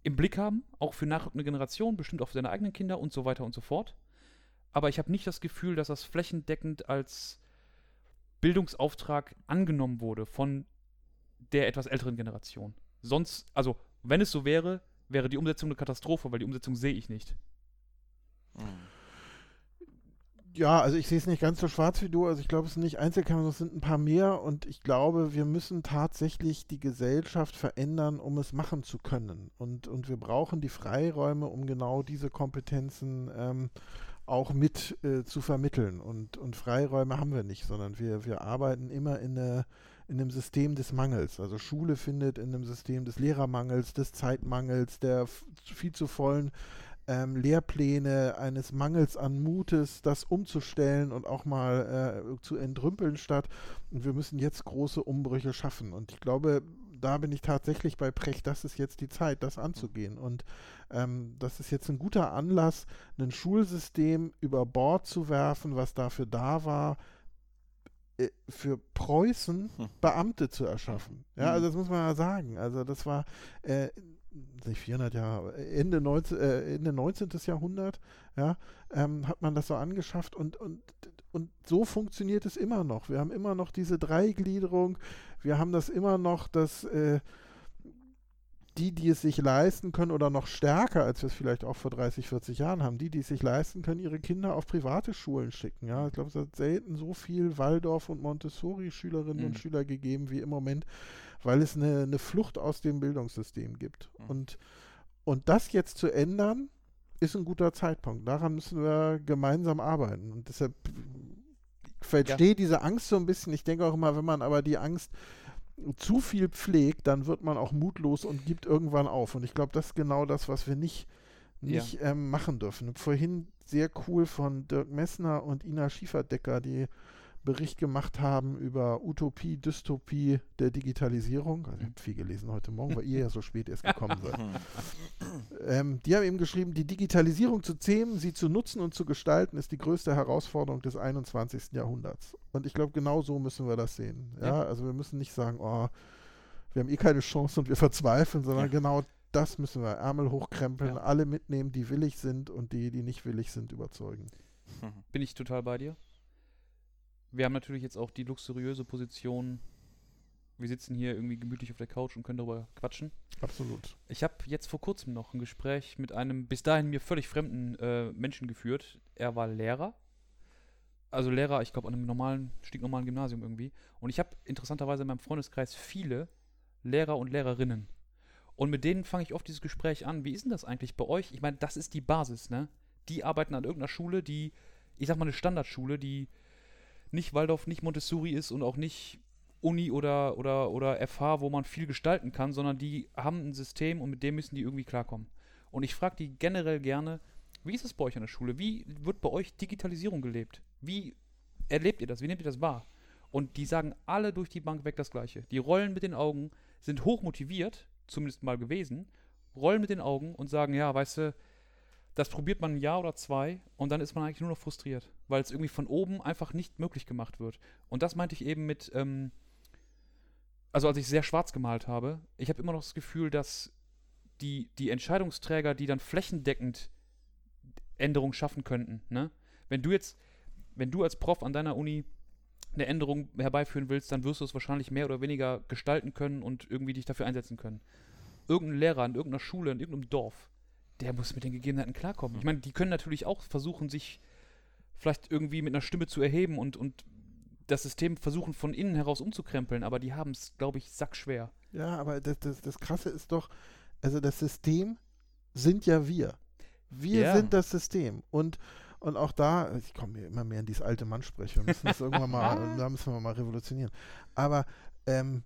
im Blick haben, auch für nachrückende Generationen, bestimmt auch für seine eigenen Kinder und so weiter und so fort. Aber ich habe nicht das Gefühl, dass das flächendeckend als Bildungsauftrag angenommen wurde von der etwas älteren Generation. Sonst, also, wenn es so wäre, wäre die Umsetzung eine Katastrophe, weil die Umsetzung sehe ich nicht. Mhm. Ja, also ich sehe es nicht ganz so schwarz wie du. Also ich glaube, es sind nicht Einzelkämpfer, es sind ein paar mehr. Und ich glaube, wir müssen tatsächlich die Gesellschaft verändern, um es machen zu können. Und, und wir brauchen die Freiräume, um genau diese Kompetenzen ähm, auch mit äh, zu vermitteln. Und, und Freiräume haben wir nicht, sondern wir, wir arbeiten immer in, eine, in einem System des Mangels. Also Schule findet in einem System des Lehrermangels, des Zeitmangels, der viel zu vollen ähm, Lehrpläne, eines Mangels an Mutes, das umzustellen und auch mal äh, zu entrümpeln statt. Und wir müssen jetzt große Umbrüche schaffen. Und ich glaube, da bin ich tatsächlich bei Precht, das ist jetzt die Zeit, das anzugehen. Und ähm, das ist jetzt ein guter Anlass, ein Schulsystem über Bord zu werfen, was dafür da war, äh, für Preußen Hm. Beamte zu erschaffen. Ja, Mhm. also das muss man ja sagen. Also das war äh, nicht 400 Jahre, Ende, 19, äh, Ende 19. Jahrhundert, ja, ähm, hat man das so angeschafft und, und, und so funktioniert es immer noch. Wir haben immer noch diese Dreigliederung, wir haben das immer noch, dass äh, die, die es sich leisten können oder noch stärker, als wir es vielleicht auch vor 30, 40 Jahren haben, die, die es sich leisten können, ihre Kinder auf private Schulen schicken. Ja, ich glaube, es hat selten so viel Waldorf- und Montessori-Schülerinnen Mhm. und Schüler gegeben wie im Moment, weil es eine, eine Flucht aus dem Bildungssystem gibt. Mhm. Und, Und das jetzt zu ändern, ist ein guter Zeitpunkt. Daran müssen wir gemeinsam arbeiten. Und deshalb verstehe diese Angst so ein bisschen. Ich denke auch immer, wenn man aber die Angst zu viel pflegt, dann wird man auch mutlos und gibt irgendwann auf. Und ich glaube, das ist genau das, was wir nicht, nicht Ja. ähm, machen dürfen. Vorhin sehr cool von Dirk Messner und Ina Schieferdecker, die Bericht gemacht haben über Utopie, Dystopie der Digitalisierung. Also ich habe viel gelesen heute Morgen, weil ihr ja so spät erst gekommen seid. Ähm, die haben eben geschrieben, die Digitalisierung zu zähmen, sie zu nutzen und zu gestalten, ist die größte Herausforderung des 21. Jahrhunderts. Und ich glaube, genau so müssen wir das sehen. Ja, Ja. also wir müssen nicht sagen, oh, wir haben eh keine Chance und wir verzweifeln, sondern Ja. genau das müssen wir. Ärmel hochkrempeln, Ja. alle mitnehmen, die willig sind und die, die nicht willig sind, überzeugen. Bin ich total bei dir. Wir haben natürlich jetzt auch die luxuriöse Position, wir sitzen hier irgendwie gemütlich auf der Couch und können darüber quatschen. Absolut. Ich habe jetzt vor kurzem noch ein Gespräch mit einem bis dahin mir völlig fremden äh, Menschen geführt. Er war Lehrer. Also Lehrer, ich glaube, an einem normalen, stinknormalen Gymnasium irgendwie. Und ich habe interessanterweise in meinem Freundeskreis viele Lehrer und Lehrerinnen. Und mit denen fange ich oft dieses Gespräch an. Wie ist denn das eigentlich bei euch? Ich meine, das ist die Basis, ne? Die arbeiten an irgendeiner Schule, die, ich sag mal, eine Standardschule, die nicht Waldorf, nicht Montessori ist und auch nicht Uni oder, oder, oder FH, wo man viel gestalten kann, sondern die haben ein System und mit dem müssen die irgendwie klarkommen. Und ich frage die generell gerne, wie ist es bei euch an der Schule? Wie wird bei euch Digitalisierung gelebt? Wie erlebt ihr das? Wie nehmt ihr das wahr? Und die sagen alle durch die Bank weg das Gleiche. Die rollen mit den Augen, sind hoch motiviert, zumindest mal gewesen, rollen mit den Augen und sagen, ja, weißt du, das probiert man ein Jahr oder zwei und dann ist man eigentlich nur noch frustriert, weil es irgendwie von oben einfach nicht möglich gemacht wird. Und das meinte ich eben mit, ähm, also als ich sehr schwarz gemalt habe, ich habe immer noch das Gefühl, dass die, die Entscheidungsträger, die dann flächendeckend Änderungen schaffen könnten, ne? Wenn du jetzt, wenn du als Prof an deiner Uni eine Änderung herbeiführen willst, dann wirst du es wahrscheinlich mehr oder weniger gestalten können und irgendwie dich dafür einsetzen können. Irgendein Lehrer in irgendeiner Schule, in irgendeinem Dorf, der muss mit den Gegebenheiten klarkommen. Ich meine, die können natürlich auch versuchen, sich vielleicht irgendwie mit einer Stimme zu erheben und, und das System versuchen von innen heraus umzukrempeln, aber die haben es, glaube ich, sackschwer. Ja, aber das, das, das Krasse ist doch, also das System sind ja wir. Wir Ja. sind das System. Und, und auch da, ich komme mir immer mehr in dieses alte Mannsprech, wir müssen das irgendwann mal, da müssen wir mal revolutionieren. Aber ähm,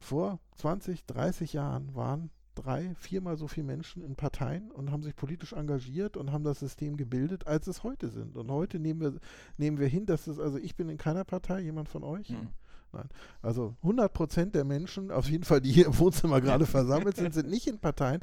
vor 20, 30 Jahren waren drei, viermal so viele Menschen in Parteien und haben sich politisch engagiert und haben das System gebildet, als es heute sind. Und heute nehmen wir, nehmen wir hin, dass es, also ich bin in keiner Partei, jemand von euch? Mhm. Also 100 Prozent der Menschen, auf jeden Fall, die hier im Wohnzimmer gerade versammelt sind, sind nicht in Parteien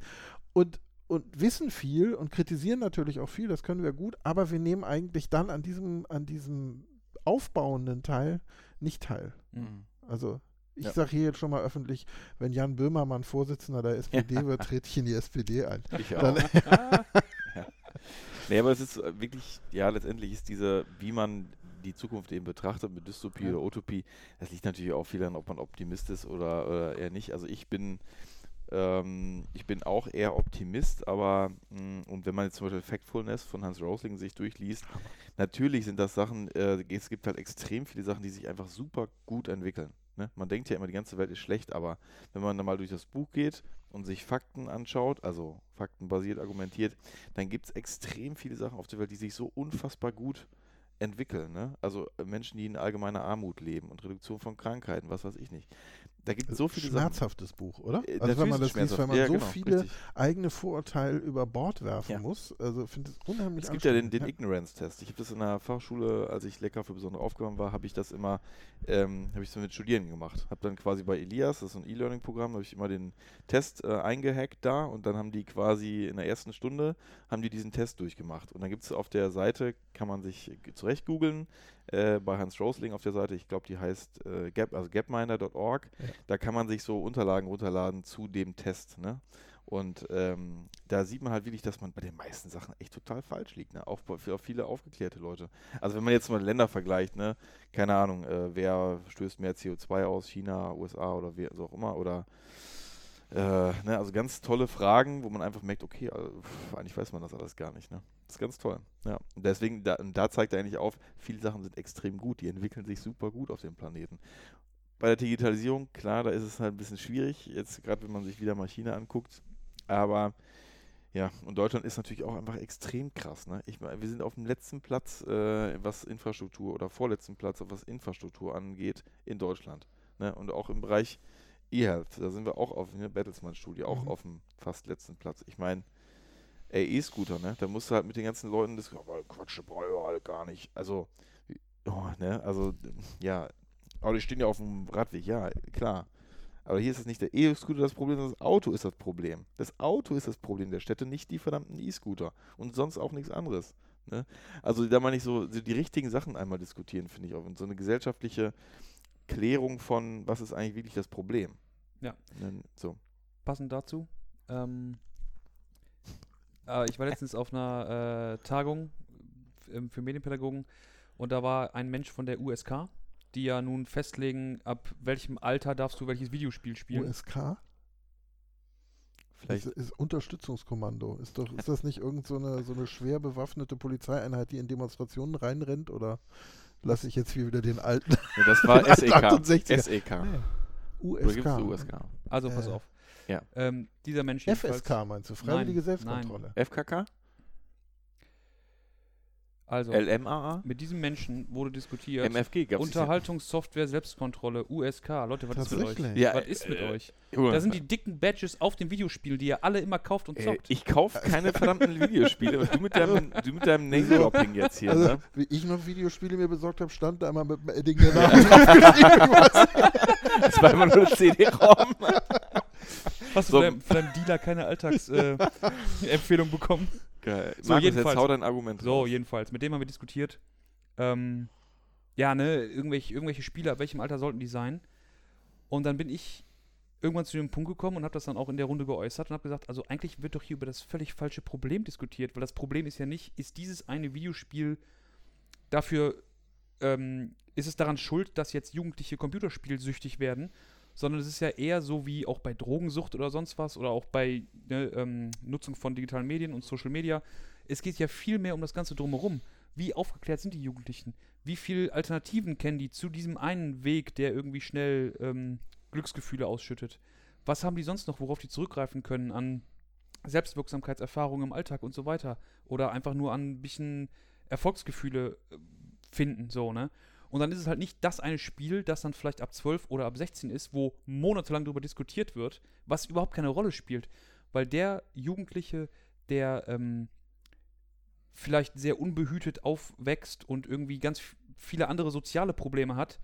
und, und wissen viel und kritisieren natürlich auch viel, das können wir gut, aber wir nehmen eigentlich dann an diesem, an diesem aufbauenden Teil nicht teil. Mhm. Also ich Ja. sage hier jetzt schon mal öffentlich, wenn Jan Böhmermann Vorsitzender der SPD wird, trete ich in die SPD ein. Ich auch. Ja. Nee, aber es ist äh, wirklich, ja, letztendlich ist diese, wie man die Zukunft eben betrachtet mit Dystopie Ja. oder Utopie, das liegt natürlich auch viel daran, ob man Optimist ist oder, oder eher nicht. Also ich bin, ähm, ich bin auch eher Optimist, aber mh, und wenn man jetzt zum Beispiel Factfulness von Hans Rosling sich durchliest, natürlich sind das Sachen, äh, es gibt halt extrem viele Sachen, die sich einfach super gut entwickeln. Ne? Man denkt ja immer, die ganze Welt ist schlecht, aber wenn man dann mal durch das Buch geht und sich Fakten anschaut, also faktenbasiert argumentiert, dann gibt es extrem viele Sachen auf der Welt, die sich so unfassbar gut entwickeln. Ne? Also äh, Menschen, die in allgemeiner Armut leben und Reduktion von Krankheiten, was weiß ich nicht. Da gibt es so viele Sachen. Schmerzhaftes Buch, oder? Äh, Also wenn man das liest, wenn man schmerzhaft. so Ja, genau, viele richtig. eigene Vorurteile über Bord werfen Ja. muss, also finde es unheimlich Es gibt ja den, den. Ignorance-Test. Ich habe das in der Fachschule, als ich lecker für besondere Aufgaben war, habe ich das immer, ähm, habe ich so mit Studierenden gemacht. Habe dann quasi bei Elias, das ist ein E-Learning-Programm, habe ich immer den Test äh, eingehackt da und dann haben die quasi in der ersten Stunde, haben die diesen Test durchgemacht. Und dann gibt es auf der Seite, kann man sich äh, zurecht googeln, äh, bei Hans Rosling auf der Seite, ich glaube, die heißt äh, Gap, also gapminder.org, Ja. da kann man sich so Unterlagen runterladen zu dem Test. Ne? Und ähm, da sieht man halt wirklich, dass man bei den meisten Sachen echt total falsch liegt. Ne? Auch für viele aufgeklärte Leute. Also wenn man jetzt mal Länder vergleicht, ne, keine Ahnung, äh, wer stößt mehr CO2 aus, China, USA oder wer so auch immer, oder äh, ne, also ganz tolle Fragen, wo man einfach merkt, okay, also, pff, eigentlich weiß man das alles gar nicht. Ne? Das ist ganz toll. Ja. Und deswegen, da, da zeigt er eigentlich auf, viele Sachen sind extrem gut, die entwickeln sich super gut auf dem Planeten. Bei der Digitalisierung, klar, da ist es halt ein bisschen schwierig, jetzt gerade wenn man sich wieder mal China anguckt, aber Ja, und Deutschland ist natürlich auch einfach extrem krass. Ne? Ich wir sind auf dem letzten Platz, äh, was Infrastruktur oder vorletzten Platz, was Infrastruktur angeht, in Deutschland. Ne? Und auch im Bereich E-Health, da sind wir auch auf der Bertelsmann-Studie, auch Mhm. auf dem fast letzten Platz. Ich meine, ey, E-Scooter, ne? Da musst du halt mit den ganzen Leuten das, aber Quatsch, brauche halt gar nicht. Also, oh, ne? Also, ja, aber die stehen ja auf dem Radweg, ja, klar. Aber hier ist es nicht der E-Scooter das Problem, sondern das Auto ist das Problem. Das Auto ist das Problem der Städte, nicht die verdammten E-Scooter. Und sonst auch nichts anderes. Ne? Also da meine ich so, so die richtigen Sachen einmal diskutieren, finde ich auch. Und so eine gesellschaftliche Klärung von, was ist eigentlich wirklich das Problem. Ja. So. Passend dazu. Ähm, äh, ich war letztens auf einer äh, Tagung ähm, für Medienpädagogen und da war ein Mensch von der USK, die ja nun festlegen, ab welchem Alter darfst du welches Videospiel spielen. USK? Vielleicht, Ist, ist Unterstützungskommando. Ist doch, ist das nicht irgend so eine, so eine schwer bewaffnete Polizeieinheit, die in Demonstrationen reinrennt? Oder lasse ich jetzt hier wieder den alten ja, das war E SEK. 68er. SEK. Oder USK? gibt es USK? Also pass Äh, auf. ja. Ähm, dieser Mensch FSK meinst du? Freiwillige Nein, Selbstkontrolle. FKK? Also, LMAA? mit diesem Menschen wurde diskutiert. MFG gab es Unterhaltungssoftware Selbstkontrolle, USK. Leute, was ist mit euch? Ja, was ist mit äh, euch? Da sind die dicken Badges auf den Videospielen, die ihr alle immer kauft und zockt. ich kaufe keine verdammten Videospiele. Du mit deinem, du mit deinem Name-Dropping jetzt hier, Also, ne? wie ich noch Videospiele mir besorgt habe, stand da immer mit dem Edding der Name. Das war immer nur CD-ROM. Hast du So. von deinem, Dealer keine Alltagsempfehlung äh, bekommen? Geil. So, Markus, jedenfalls. jetzt hau dein Argument So, raus. jedenfalls. Mit dem haben wir diskutiert. Ähm, ja, ne, irgendwelche, irgendwelche Spiele, ab welchem Alter sollten die sein? Und dann bin ich irgendwann zu dem Punkt gekommen und habe das dann auch in der Runde geäußert und habe gesagt, also eigentlich wird doch hier über das völlig falsche Problem diskutiert, weil das Problem ist ja nicht, ist dieses eine Videospiel dafür, ähm, ist es daran schuld, dass jetzt Jugendliche Computerspielsüchtig werden, sondern es ist ja eher so wie auch bei Drogensucht oder sonst was oder auch bei ne, ähm, Nutzung von digitalen Medien und Social Media. Es geht ja viel mehr um das Ganze drumherum. Wie aufgeklärt sind die Jugendlichen? Wie viele Alternativen kennen die zu diesem einen Weg, der irgendwie schnell ähm, Glücksgefühle ausschüttet? Was haben die sonst noch, worauf die zurückgreifen können an Selbstwirksamkeitserfahrungen im Alltag und so weiter? Oder einfach nur an ein bisschen Erfolgsgefühle äh, finden, so, ne? Und dann ist es halt nicht das eine Spiel, das dann vielleicht ab 12 oder ab 16 ist, wo monatelang darüber diskutiert wird, was überhaupt keine Rolle spielt. Weil der Jugendliche, der ähm, vielleicht sehr unbehütet aufwächst und irgendwie ganz viele andere soziale Probleme hat,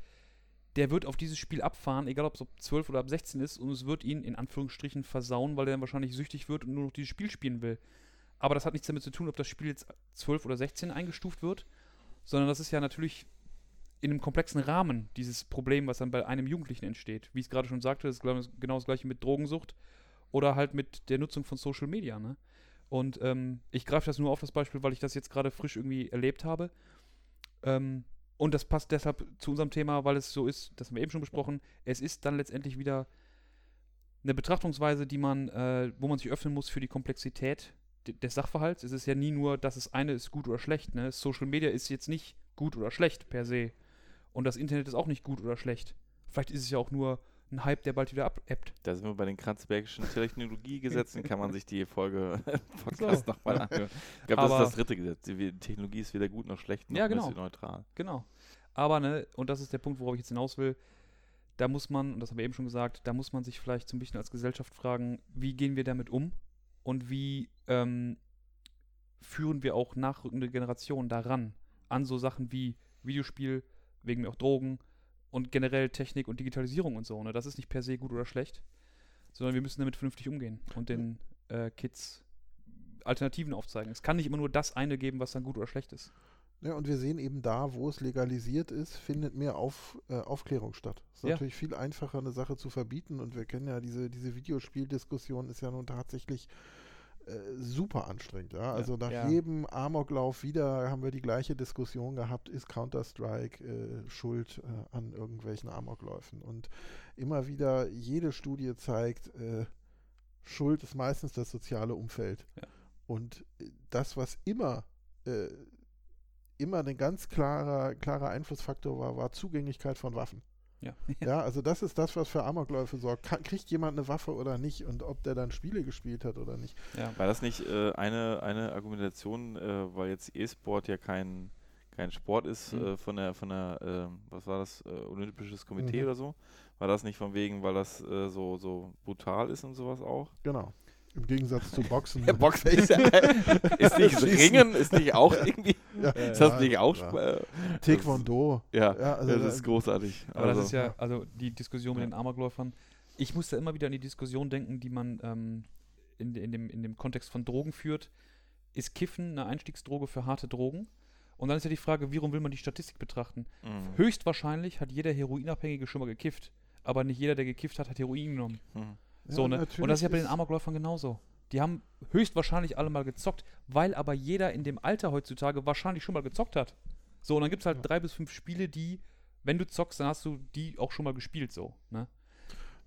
der wird auf dieses Spiel abfahren, egal ob es ab 12 oder ab 16 ist, und es wird ihn in Anführungsstrichen versauen, weil er dann wahrscheinlich süchtig wird und nur noch dieses Spiel spielen will. Aber das hat nichts damit zu tun, ob das Spiel jetzt 12 oder 16 eingestuft wird, sondern das ist ja natürlich in einem komplexen Rahmen dieses Problem, was dann bei einem Jugendlichen entsteht. Wie ich es gerade schon sagte, das ist genau das gleiche mit Drogensucht oder halt mit der Nutzung von Social Media. Ne? Und ähm, ich greife das nur auf das Beispiel, weil ich das jetzt gerade frisch irgendwie erlebt habe. Ähm, und das passt deshalb zu unserem Thema, weil es so ist, das haben wir eben schon besprochen, es ist dann letztendlich wieder eine Betrachtungsweise, die man, äh, wo man sich öffnen muss für die Komplexität de- des Sachverhalts. Es ist ja nie nur, dass es eine ist gut oder schlecht. Ne? Social Media ist jetzt nicht gut oder schlecht per se. Und das Internet ist auch nicht gut oder schlecht. Vielleicht ist es ja auch nur ein Hype, der bald wieder abebbt. Da sind wir bei den Kranzbergischen Technologiegesetzen, kann man sich die Folge Podcast So. nochmal anhören. Ich glaube, das ist das dritte Gesetz. Die Technologie ist weder gut noch schlecht, noch Ja, ist genau. sie neutral. Genau. Aber, ne, und das ist der Punkt, worauf ich jetzt hinaus will, da muss man, und das haben wir eben schon gesagt, da muss man sich vielleicht so ein bisschen als Gesellschaft fragen, wie gehen wir damit um und wie ähm, führen wir auch nachrückende Generationen daran, an so Sachen wie Videospiel, wegen mir auch Drogen und generell Technik und Digitalisierung und so. Ne? Das ist nicht per se gut oder schlecht, sondern wir müssen damit vernünftig umgehen und den äh, Kids Alternativen aufzeigen. Es kann nicht immer nur das eine geben, was dann gut oder schlecht ist. Ja, und wir sehen eben da, wo es legalisiert ist, findet mehr Auf, äh, Aufklärung statt. Es ist Ja. natürlich viel einfacher, eine Sache zu verbieten. Und wir kennen ja diese, diese Videospieldiskussion, ist ja nun tatsächlich äh, super anstrengend. Ja? Also nach Ja. jedem Amoklauf wieder haben wir die gleiche Diskussion gehabt, ist Counter-Strike äh, schuld äh, an irgendwelchen Amokläufen. Und immer wieder, jede Studie zeigt, äh, Schuld ist meistens das soziale Umfeld. Ja. Und äh, das, was immer immer ein ganz klarer, klarer Einflussfaktor war, war Zugänglichkeit von Waffen. Ja. Ja, also das ist das, was für Amokläufe sorgt. Kann, kriegt jemand eine Waffe oder nicht und ob der dann Spiele gespielt hat oder nicht. ja. War das nicht äh, eine, eine Argumentation, äh, weil jetzt E-Sport ja kein, kein Sport ist, Mhm. äh, von der, von der ähm, was war das, äh, Olympisches Komitee Mhm. oder so? War das nicht von wegen, weil das äh, so, so brutal ist und sowas auch? Genau. Im Gegensatz zu Boxen. Ja, Boxen ist, ja, ist nicht Schießen. Ringen, ist nicht auch irgendwie, Ja, ist das ja, nicht auch, ja. Äh, Taekwondo. ja, Ja, also das da- ist großartig. Aber also, das ist ja, also die Diskussion Ja. mit den Amokläufern. Ich muss da immer wieder an die Diskussion denken, die man ähm, in, in, dem, in dem Kontext von Drogen führt. Ist Kiffen eine Einstiegsdroge für harte Drogen? Und dann ist ja die Frage, warum will man die Statistik betrachten? Mhm. Höchstwahrscheinlich hat jeder Heroinabhängige schon mal gekifft. Aber nicht jeder, der gekifft hat, hat Heroin genommen. Mhm. So, Ja, ne? Und das ist ja bei den Amokläufern genauso. Die haben höchstwahrscheinlich alle mal gezockt, weil aber jeder in dem Alter heutzutage wahrscheinlich schon mal gezockt hat. So, und dann gibt es halt Ja. drei bis fünf Spiele, die, wenn du zockst, dann hast du die auch schon mal gespielt, so. Ne?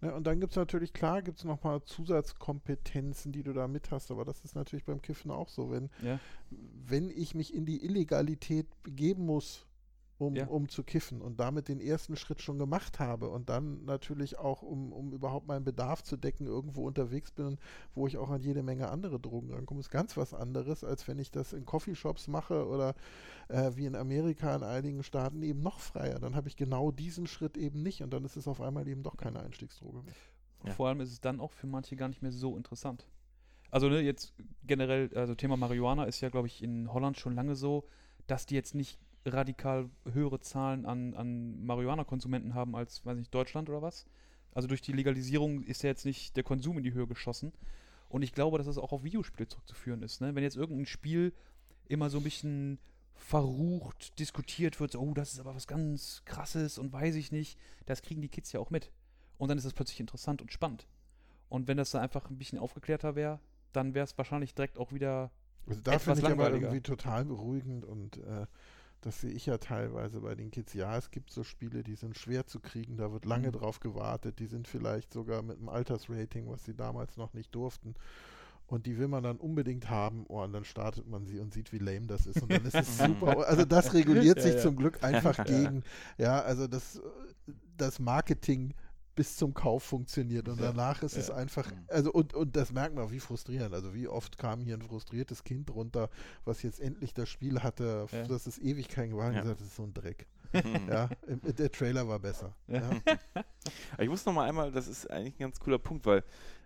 Ja, und dann gibt es natürlich, klar, gibt es nochmal Zusatzkompetenzen, die du da mit hast, aber das ist natürlich beim Kiffen auch so. Wenn, Ja. wenn ich mich in die Illegalität begeben muss, um, Ja. um zu kiffen und damit den ersten Schritt schon gemacht habe und dann natürlich auch, um, um überhaupt meinen Bedarf zu decken, irgendwo unterwegs bin, wo ich auch an jede Menge andere Drogen rankomme, ist ganz was anderes, als wenn ich das in Coffeeshops mache oder äh, wie in Amerika in einigen Staaten eben noch freier. Dann habe ich genau diesen Schritt eben nicht und dann ist es auf einmal eben doch keine Einstiegsdroge mehr. Ja. Vor allem ist es dann auch für manche gar nicht mehr so interessant. Also, ne, jetzt generell, also Thema Marihuana ist ja, glaube ich, in Holland schon lange so, dass die jetzt nicht radikal höhere Zahlen an, an Marihuana-Konsumenten haben als, weiß nicht, Deutschland oder was. Also durch die Legalisierung ist ja jetzt nicht der Konsum in die Höhe geschossen. Und ich glaube, dass das auch auf Videospiele zurückzuführen ist. Ne? Wenn jetzt irgendein Spiel immer so ein bisschen verrucht diskutiert wird, so, oh, das ist aber was ganz krasses und weiß ich nicht, das kriegen die Kids ja auch mit. Und dann ist das plötzlich interessant und spannend. Und wenn das da einfach ein bisschen aufgeklärter wäre, dann wäre es wahrscheinlich direkt auch wieder. Also da finde ich aber irgendwie total beruhigend und äh, das sehe ich ja teilweise bei den Kids. Ja, es gibt so Spiele, die sind schwer zu kriegen, da wird lange Mhm. drauf gewartet, die sind vielleicht sogar mit einem Altersrating, was sie damals noch nicht durften. Und die will man dann unbedingt haben, oh, und dann startet man sie und sieht, wie lame das ist. Und dann ist es super. Also das reguliert Ja, sich ja. zum Glück einfach gegen. Ja, also das, äh, das Marketing bis zum Kauf funktioniert. Und Ja, danach ist es ja. einfach, Mhm. also und, und das merkt man, wie frustrierend. Also wie oft kam hier ein frustriertes Kind runter, was jetzt endlich das Spiel hatte, Ja. das ist ewig kein und Ja. gesagt, das ist so ein Dreck. Ja, der Trailer war besser. Ich muss noch mal einmal, das ist eigentlich ein ganz cooler Punkt, weil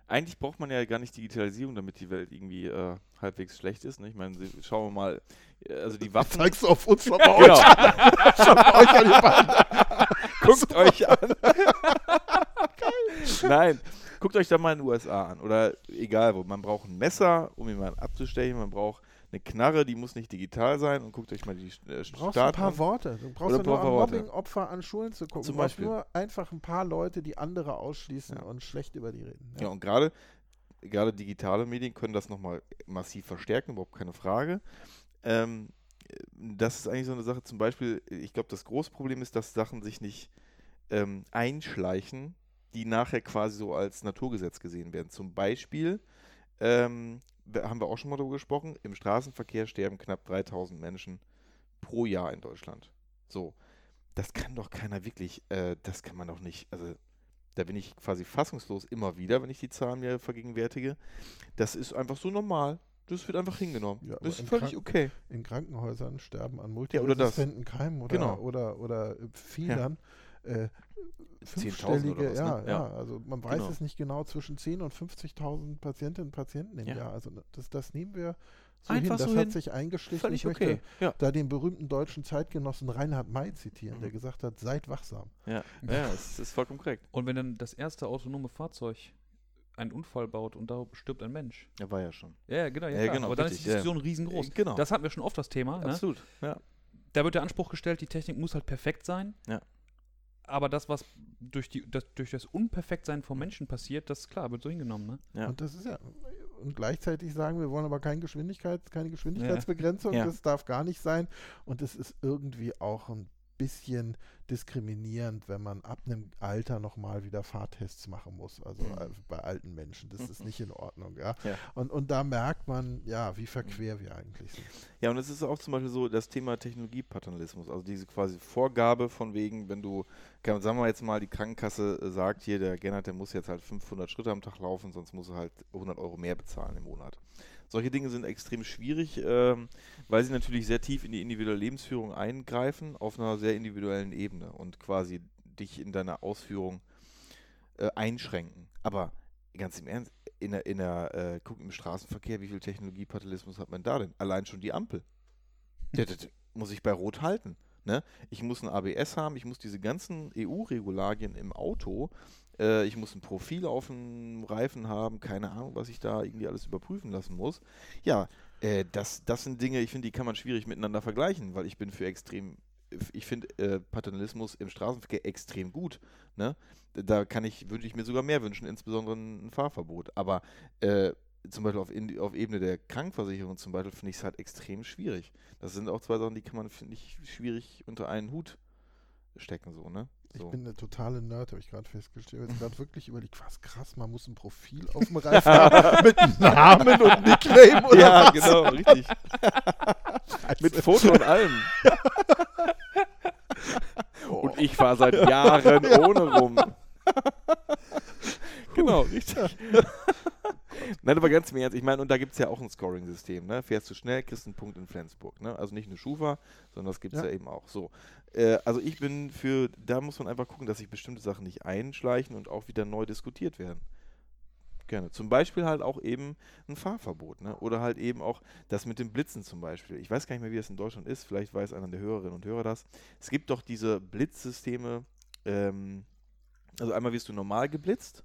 eigentlich braucht man ja gar nicht Digitalisierung, damit die Welt irgendwie äh, halbwegs schlecht ist. Ne? Ich meine, schauen wir mal, äh, also die Waffen. Zeigst du auf uns genau, schon bei euch an die Bande. guckt euch an. Nein, guckt euch da mal in den USA an oder egal wo. Man braucht ein Messer, um jemanden abzustechen. Man braucht eine Knarre, die muss nicht digital sein. Und guckt euch mal die äh, Du brauchst ein Staaten paar an. Worte. Du brauchst ja nur paar an Worte. Mobbing-Opfer an Schulen zu gucken. Zum du brauchst Beispiel. nur einfach ein paar Leute, die andere ausschließen Ja. und schlecht über die reden. Ja, und gerade gerade digitale Medien können das nochmal massiv verstärken, überhaupt keine Frage. Ähm, das ist eigentlich so eine Sache, zum Beispiel, ich glaube, das große Problem ist, dass Sachen sich nicht ähm, einschleichen, die nachher quasi so als Naturgesetz gesehen werden. Zum Beispiel, ähm, haben wir auch schon mal darüber gesprochen, im Straßenverkehr sterben knapp 3000 Menschen pro Jahr in Deutschland. So, das kann doch keiner wirklich, äh, das kann man doch nicht, also da bin ich quasi fassungslos immer wieder, wenn ich die Zahlen mir vergegenwärtige. Das ist einfach so normal. Das wird einfach hingenommen. Ja, das ist völlig Kranken- okay. In Krankenhäusern sterben an Ja, oder multiresistenten Keimen oder, Genau. oder, oder äh, Fiedern. Äh, 10.000 fünfstellige, oder was, ja, ne? ja, Ja. also man weiß Genau. es nicht genau, zwischen 10.000 und 50.000 Patientinnen und Patienten im Ja. Jahr. Also ne, das, das nehmen wir so Einfach hin. Das so hat hin. sich eingeschlichen. Völlig ich möchte okay. Ja. da den berühmten deutschen Zeitgenossen Reinhard May zitieren, der Mhm. gesagt hat, seid wachsam. Ja, ja es ist vollkommen korrekt. Und wenn dann das erste autonome Fahrzeug einen Unfall baut und da stirbt ein Mensch. Ja, war ja schon. Ja, genau. Ja, genau, Aber dann ist richtig, die ja. Diskussion riesengroß. Äh, Genau. Das hatten wir schon oft das Thema. Ne? Absolut. Ja. Da wird der Anspruch gestellt, die Technik muss halt perfekt sein. Ja. Aber das, was durch, die, das, durch das Unperfektsein von Menschen passiert, das klar, wird so hingenommen. Ne? Ja. Und das ist ja, und gleichzeitig sagen, wir wollen aber keine Geschwindigkeit, keine Geschwindigkeitsbegrenzung, Ja. das darf gar nicht sein. Und es ist irgendwie auch ein bisschen diskriminierend, wenn man ab einem Alter nochmal wieder Fahrtests machen muss. Also Mhm. äh, bei alten Menschen. Das ist nicht in Ordnung. Ja? Ja. Und, und da merkt man, ja, wie verquer wir eigentlich sind. Ja, und es ist auch zum Beispiel so das Thema Technologiepaternalismus, also diese quasi Vorgabe von wegen, wenn du, sagen wir jetzt mal, die Krankenkasse äh, sagt hier, der Gernot, der muss jetzt halt 500 Schritte am Tag laufen, sonst muss er halt 100 Euro mehr bezahlen im Monat. Solche Dinge sind extrem schwierig, ähm, weil sie natürlich sehr tief in die individuelle Lebensführung eingreifen, auf einer sehr individuellen Ebene und quasi dich in deiner Ausführung äh, einschränken. Aber ganz im Ernst, in der, in der äh, guck im Straßenverkehr, wie viel Technologiepaternalismus hat man da denn? Allein schon die Ampel. Der, der muss ich bei Rot halten. Ne? Ich muss ein ABS haben, ich muss diese ganzen EU-Regularien im Auto, äh, ich muss ein Profil auf dem Reifen haben, keine Ahnung, was ich da irgendwie alles überprüfen lassen muss. Ja, äh, das, das sind Dinge, ich finde, die kann man schwierig miteinander vergleichen, weil ich bin für extrem, ich finde äh, Paternalismus im Straßenverkehr extrem gut. Ne? Da kann ich, würde ich mir sogar mehr wünschen, insbesondere ein Fahrverbot. Aber äh, zum Beispiel auf, in, auf Ebene der Krankenversicherung zum Beispiel finde ich es halt extrem schwierig. Das sind auch zwei Sachen, die kann man, finde ich, schwierig unter einen Hut stecken, so, ne? So. Ich bin eine totale Nerd, habe ich gerade festgestellt. Ich gerade wirklich überlegt, was krass, man muss ein Profil auf dem Reifen haben mit Namen und Nickname oder ja, was? genau, richtig. Mit Foto und allem. Und ich fahre seit Jahren ohne rum. genau, richtig. Nein, aber ganz im Ernst, ich meine, und da gibt es ja auch ein Scoring-System, ne? Fährst du schnell, kriegst einen Punkt in Flensburg, ne? Also nicht eine Schufa, sondern das gibt es ja. Ja. eben auch. So. Äh, also ich bin für, da muss man einfach gucken, dass sich bestimmte Sachen nicht einschleichen und auch wieder neu diskutiert werden. Gerne. Zum Beispiel halt auch eben ein Fahrverbot, ne? Oder halt eben auch das mit den Blitzen zum Beispiel. Ich weiß gar nicht mehr, wie das in Deutschland ist. Vielleicht weiß einer der Hörerinnen und Hörer das. Es gibt doch diese Blitzsysteme. Ähm, also einmal wirst du normal geblitzt,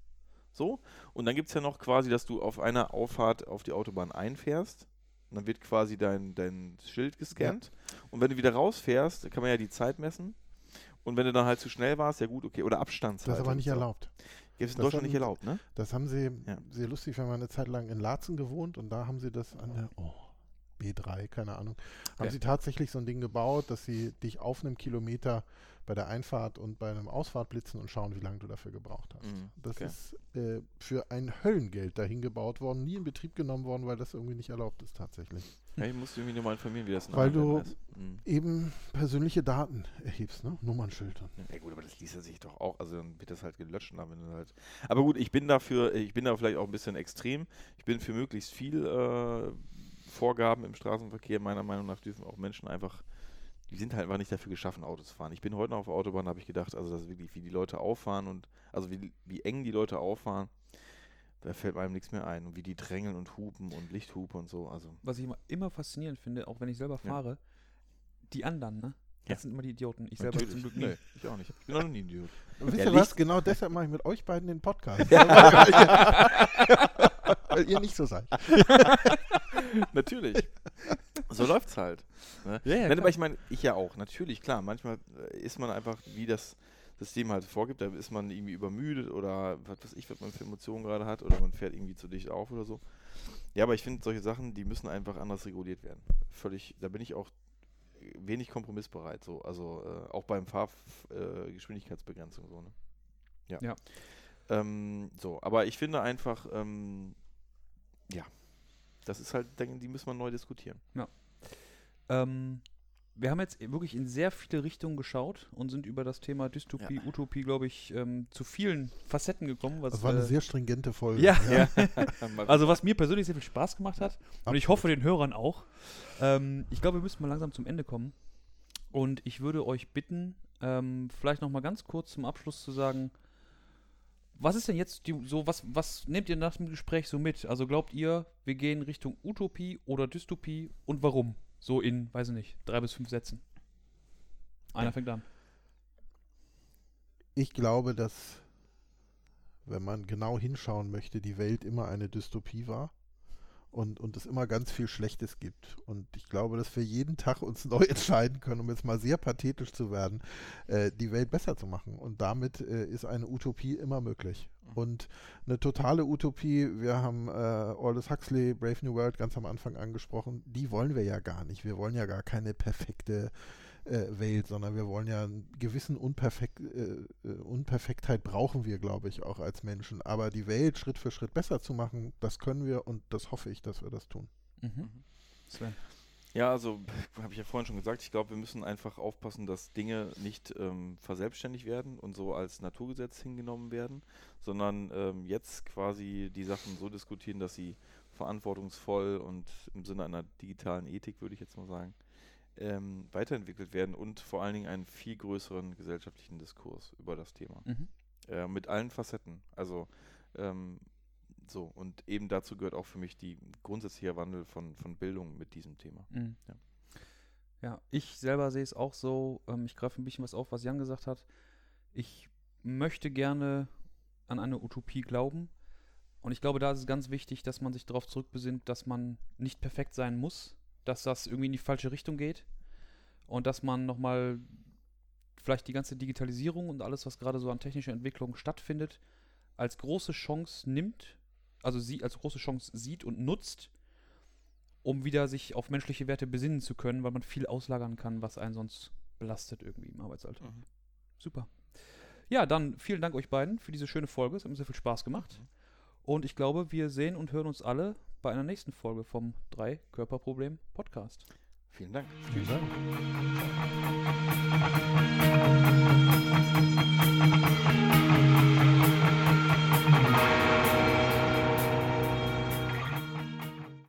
so. Und dann gibt es ja noch quasi, dass du auf einer Auffahrt auf die Autobahn einfährst. Und dann wird quasi dein, dein Schild gescannt. Und wenn du wieder rausfährst, kann man ja die Zeit messen. Und wenn du dann halt zu schnell warst, ja gut, okay. Oder Abstandszeit. Das ist aber nicht und so. erlaubt. Gibt es in Das Deutschland nicht haben- erlaubt, ne? Das haben sie Ja. sehr lustig, wir haben eine Zeit lang in Laatzen gewohnt und da haben sie das an der oh, B3, keine Ahnung, haben Ja. sie tatsächlich so ein Ding gebaut, dass sie dich auf einem Kilometer bei der Einfahrt und bei einem Ausfahrt blitzen und schauen, wie lange du dafür gebraucht hast. Mhm, Das okay. ist äh, für ein Höllengeld dahin gebaut worden, nie in Betrieb genommen worden, weil das irgendwie nicht erlaubt ist tatsächlich. Ja, ich muss irgendwie nur mal informieren, wie das Weil du- ist. Mhm. Eben persönliche Daten erhebst, ne? Nummernschild. und- Ja gut, aber das liest er sich doch auch. Also dann wird das halt gelöscht. Dann, wenn du halt aber gut, ich bin dafür, ich bin da vielleicht auch ein bisschen extrem. Ich bin für möglichst viel äh, Vorgaben im Straßenverkehr. Meiner Meinung nach dürfen auch Menschen einfach, die sind halt einfach nicht dafür geschaffen, Autos zu fahren. Ich bin heute noch auf der Autobahn, habe ich gedacht, also das ist wirklich, wie die Leute auffahren und also wie, wie eng die Leute auffahren, da fällt einem nichts mehr ein. Und wie die drängeln und hupen und Lichthupe und so. Also Was ich immer, immer faszinierend finde, auch wenn ich selber Ja. fahre, die anderen, ne? Das Ja. sind immer die Idioten. Ich selber natürlich. zum Glück nie. Nee, ich auch nicht. Ich bin auch noch nie ein Idiot. Und wisst Ja, ihr was? Genau deshalb mache ich mit euch beiden den Podcast. Weil ihr nicht so seid. Natürlich. So läuft's halt. Ne? Ja, ja, Nein, aber ich meine, ich ja auch, natürlich, klar. Manchmal äh, ist man einfach, wie das System halt vorgibt, da ist man irgendwie übermüdet oder was weiß ich, was man für Emotionen gerade hat oder man fährt irgendwie zu dicht auf oder so. Ja, aber ich finde, solche Sachen, die müssen einfach anders reguliert werden. Völlig, da bin ich auch wenig kompromissbereit, so. Also äh, auch beim Fahrgeschwindigkeitsbegrenzung äh, so, ne? Ja. Ja. Ähm, so, aber ich finde einfach, ähm, ja, das ist halt, Dinge, die müssen wir neu diskutieren. Ähm, wir haben jetzt wirklich in sehr viele Richtungen geschaut und sind über das Thema Dystopie, Utopie, glaube ich, ähm, zu vielen Facetten gekommen. Was, Das war eine äh, sehr stringente Folge. ja, Mal- Also was mir persönlich sehr viel Spaß gemacht hat und ich Absolut. hoffe den Hörern auch. Ähm, ich glaube, wir müssen mal langsam zum Ende kommen. Und ich würde euch bitten, ähm, vielleicht noch mal ganz kurz zum Abschluss zu sagen, was ist denn jetzt die, so, was, was nehmt ihr nach dem Gespräch so mit? Also glaubt ihr, wir gehen Richtung Utopie oder Dystopie und warum? So in, weiß ich nicht, drei bis fünf Sätzen. Einer Ja. fängt an. Ich glaube, dass, wenn man genau hinschauen möchte, die Welt immer eine Dystopie war und, und es immer ganz viel Schlechtes gibt. Und ich glaube, dass wir jeden Tag uns neu entscheiden können, um jetzt mal sehr pathetisch zu werden, äh, die Welt besser zu machen. Und damit äh, ist eine Utopie immer möglich. Und eine totale Utopie, wir haben äh, Aldous Huxley, Brave New World ganz am Anfang angesprochen, die wollen wir ja gar nicht. Wir wollen ja gar keine perfekte äh, Welt, sondern wir wollen ja einen gewissen Unperfekt, äh, äh, Unperfektheit brauchen wir, glaube ich, auch als Menschen. Aber die Welt Schritt für Schritt besser zu machen, das können wir und das hoffe ich, dass wir das tun. Mhm. Sven. Ja, also habe ich ja vorhin schon gesagt, ich glaube, wir müssen einfach aufpassen, dass Dinge nicht ähm, verselbstständigt werden und so als Naturgesetz hingenommen werden, sondern ähm, jetzt quasi die Sachen so diskutieren, dass sie verantwortungsvoll und im Sinne einer digitalen Ethik, würde ich jetzt mal sagen, ähm, weiterentwickelt werden und vor allen Dingen einen viel größeren gesellschaftlichen Diskurs über das Thema. Mhm. Äh, mit allen Facetten. Also ähm, so, und eben dazu gehört auch für mich die grundsätzliche Wandel von, von Bildung mit diesem Thema. Mhm. Ja. Ja, ich selber sehe es auch so. Ähm, ich greife ein bisschen was auf, was Jan gesagt hat. Ich möchte gerne an eine Utopie glauben. Und ich glaube, da ist es ganz wichtig, dass man sich darauf zurückbesinnt, dass man nicht perfekt sein muss, dass das irgendwie in die falsche Richtung geht und dass man nochmal vielleicht die ganze Digitalisierung und alles, was gerade so an technischer Entwicklung stattfindet, als große Chance nimmt, also sie als große Chance sieht und nutzt, um wieder sich auf menschliche Werte besinnen zu können, weil man viel auslagern kann, was einen sonst belastet irgendwie im Arbeitsalltag. Mhm. Super. Ja, dann vielen Dank euch beiden für diese schöne Folge. Es hat mir sehr viel Spaß gemacht. Und ich glaube, wir sehen und hören uns alle bei einer nächsten Folge vom Drei-Körper-Problem-Podcast. Vielen Dank. Vielen Dank.